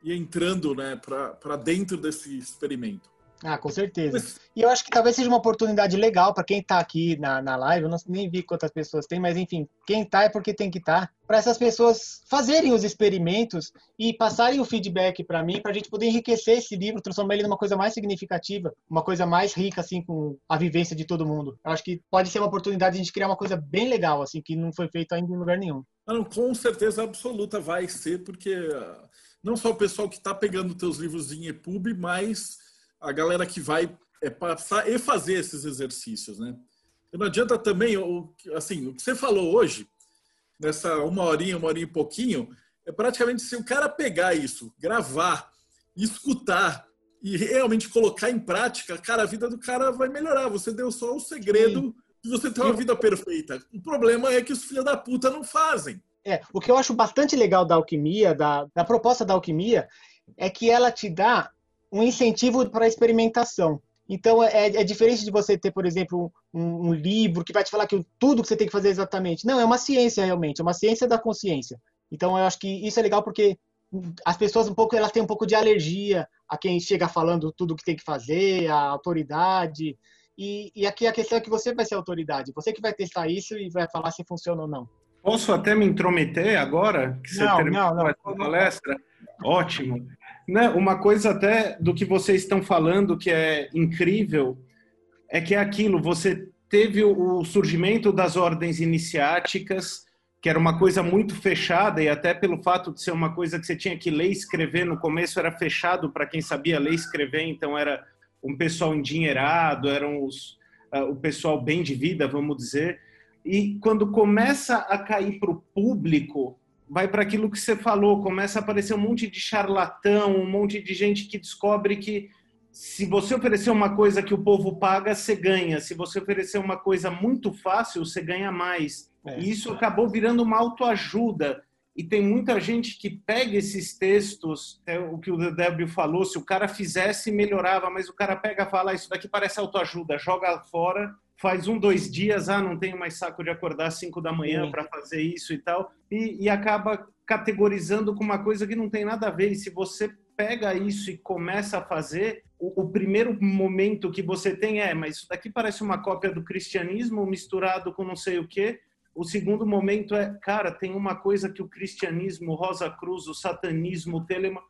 ir entrando, né, para dentro desse experimento. Ah, com certeza. E eu acho que talvez seja uma oportunidade legal para quem está aqui na, na live. Eu não, nem vi quantas pessoas tem, mas enfim, quem está é porque tem que estar. Tá, para essas pessoas fazerem os experimentos e passarem o feedback para mim, para a gente poder enriquecer esse livro, transformar ele numa coisa mais significativa, uma coisa mais rica, assim, com a vivência de todo mundo. Eu acho que pode ser uma oportunidade de a gente criar uma coisa bem legal, assim, que não foi feito ainda em lugar nenhum. Não, com certeza absoluta vai ser, porque ah, não só o pessoal que está pegando teus livros em EPUB, mas a galera que vai é, passar e fazer esses exercícios, né? E não adianta também, assim, o que você falou hoje, nessa uma horinha, uma horinha e pouquinho, é praticamente se o cara pegar isso, gravar, escutar e realmente colocar em prática, cara, a vida do cara vai melhorar. Você deu só o segredo de você ter uma vida perfeita. O problema é que os filhos da puta não fazem. É, o que eu acho bastante legal da alquimia, da, da proposta da alquimia, é que ela te dá um incentivo para a experimentação. Então, é, é, diferente de você ter, por exemplo, um, um, livro que vai te falar que tudo que você tem que fazer exatamente. Não, é uma ciência realmente, é uma ciência da consciência. Então, eu acho que isso é legal porque as pessoas um pouco elas têm um pouco de alergia a quem chega falando tudo o que tem que fazer, a autoridade. E, e aqui a questão é que você vai ser autoridade, você que vai testar isso e vai falar se funciona ou não. Posso até me intrometer agora que você não, terminou não, não. palestra? Ótimo. Né, uma coisa até do que vocês estão falando que é incrível é que é aquilo, você teve o surgimento das ordens iniciáticas, que era uma coisa muito fechada, e até pelo fato de ser uma coisa que você tinha que ler e escrever, no começo era fechado para quem sabia ler e escrever, então era um pessoal endinheirado, eram os, uh, o pessoal bem de vida, vamos dizer. E quando começa a cair para o público, vai para aquilo que você falou, começa a aparecer um monte de charlatão, um monte de gente que descobre que se você oferecer uma coisa que o povo paga, você ganha. Se você oferecer uma coisa muito fácil, você ganha mais. É, e isso é. acabou virando uma autoajuda. E tem muita gente que pega esses textos, é o que o Débio falou, se o cara fizesse, melhorava, mas o cara pega e fala, ah, isso daqui parece autoajuda, joga fora faz um, dois dias, ah, não tenho mais saco de acordar às cinco da manhã para fazer isso e tal, e, e, acaba categorizando com uma coisa que não tem nada a ver. E se você pega isso e começa a fazer, o, o primeiro momento que você tem é, mas isso daqui parece uma cópia do cristianismo misturado com não sei o quê. O segundo momento é, cara, tem uma coisa que o cristianismo, Rosa Cruz, o satanismo, o telema,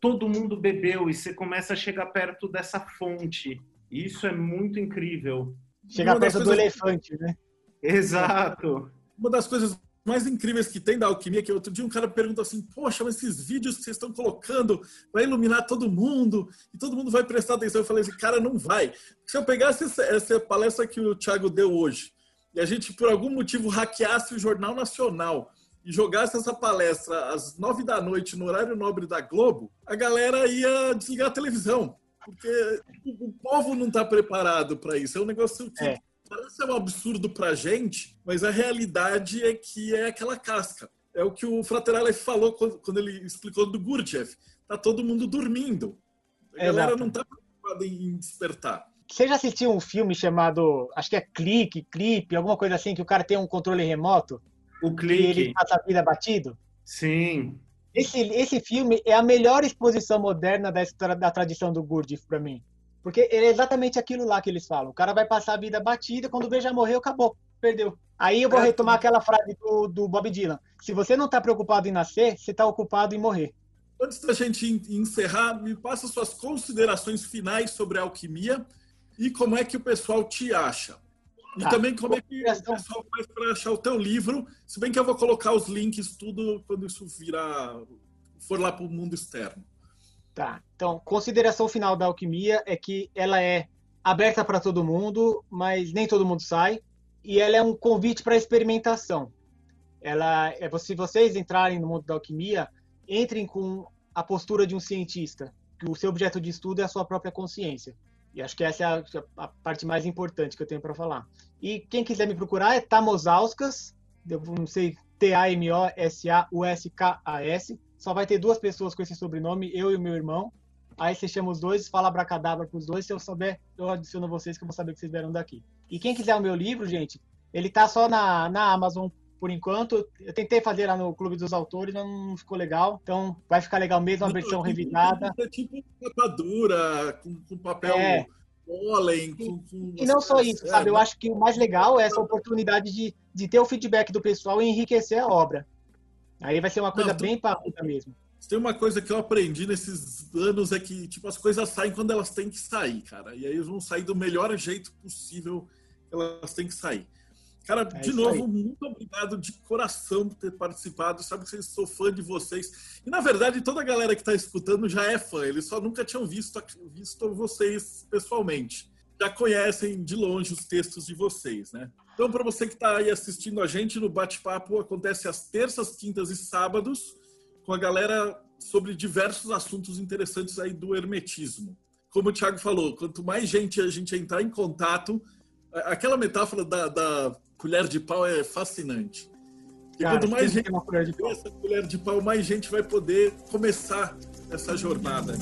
todo mundo bebeu e você começa a chegar perto dessa fonte. Isso é muito incrível. Chegar perto coisas... do elefante, né? Exato. Uma das coisas mais incríveis que tem da alquimia, que outro dia um cara perguntou assim, poxa, mas esses vídeos que vocês estão colocando vai iluminar todo mundo e todo mundo vai prestar atenção. Eu falei assim, cara, não vai. Se eu pegasse essa, essa palestra que o Thiago deu hoje e a gente, por algum motivo, hackeasse o Jornal Nacional e jogasse essa palestra às nove da noite no horário nobre da Globo, a galera ia desligar a televisão. Porque o povo não está preparado para isso. É um negócio que é. parece um absurdo para a gente, mas a realidade é que é aquela casca. É o que o Fraterale falou quando ele explicou do Gurdjieff. Tá todo mundo dormindo. A galera não está preocupada em despertar. Você já assistiu um filme chamado, acho que é Clique, Clipe, alguma coisa assim, que o cara tem um controle remoto? O Clique. E ele passa a vida batido? Sim. Esse, esse filme é a melhor exposição moderna da história da tradição do Gurdjieff para mim. Porque é exatamente aquilo lá que eles falam. O cara vai passar a vida batida, quando vê já morreu, acabou, perdeu. Aí eu vou é. retomar aquela frase do, do Bob Dylan. Se você não está preocupado em nascer, você está ocupado em morrer. Antes da gente encerrar, me passa suas considerações finais sobre a alquimia e como é que o pessoal te acha. E tá. também como é que o pessoal faz para achar o teu livro, se bem que eu vou colocar os links tudo quando isso virar for lá para o mundo externo. Tá. Então, consideração final da alquimia é que ela é aberta para todo mundo, mas nem todo mundo sai, e ela é um convite para experimentação. ela é se vocês entrarem no mundo da alquimia, entrem com a postura de um cientista, que o seu objeto de estudo é a sua própria consciência. E acho que essa é a, a parte mais importante que eu tenho para falar. E quem quiser me procurar é Tamosauskas, eu não sei, T-A-M-O-S-A-U-S-K-A-S. Só vai ter duas pessoas com esse sobrenome, eu e o meu irmão. Aí você chama os dois, fala abracadabra pros dois. Se eu souber, eu adiciono vocês, que eu vou saber que vocês vieram daqui. E quem quiser o meu livro, gente, ele tá só na, na Amazon por enquanto. Eu tentei fazer lá no Clube dos Autores, mas não ficou legal. Então vai ficar legal mesmo, uma versão revisada. É tipo capa com, com papel é. pólen. Com, com e não só isso, sabe? É, eu acho que o mais legal é essa oportunidade de, de ter o feedback do pessoal e enriquecer a obra. Aí vai ser uma coisa não, bem parruda mesmo. Tem uma coisa que eu aprendi nesses anos é que tipo as coisas saem quando elas têm que sair, cara. E aí eles vão sair do melhor jeito possível que elas têm que sair. Cara, é de novo, aí. muito obrigado de coração por ter participado. Sabe que eu sou fã de vocês. E, na verdade, toda a galera que está escutando já é fã. Eles só nunca tinham visto, visto vocês pessoalmente. Já conhecem de longe os textos de vocês, né? Então, para você que está aí assistindo a gente no bate-papo, acontece às terças, quintas e sábados com a galera sobre diversos assuntos interessantes aí do hermetismo. Como o Thiago falou, quanto mais gente a gente entrar em contato, aquela metáfora da, da colher de pau é fascinante. E Cara, quanto mais gente colher de pau. essa colher de pau, mais gente vai poder começar essa jornada.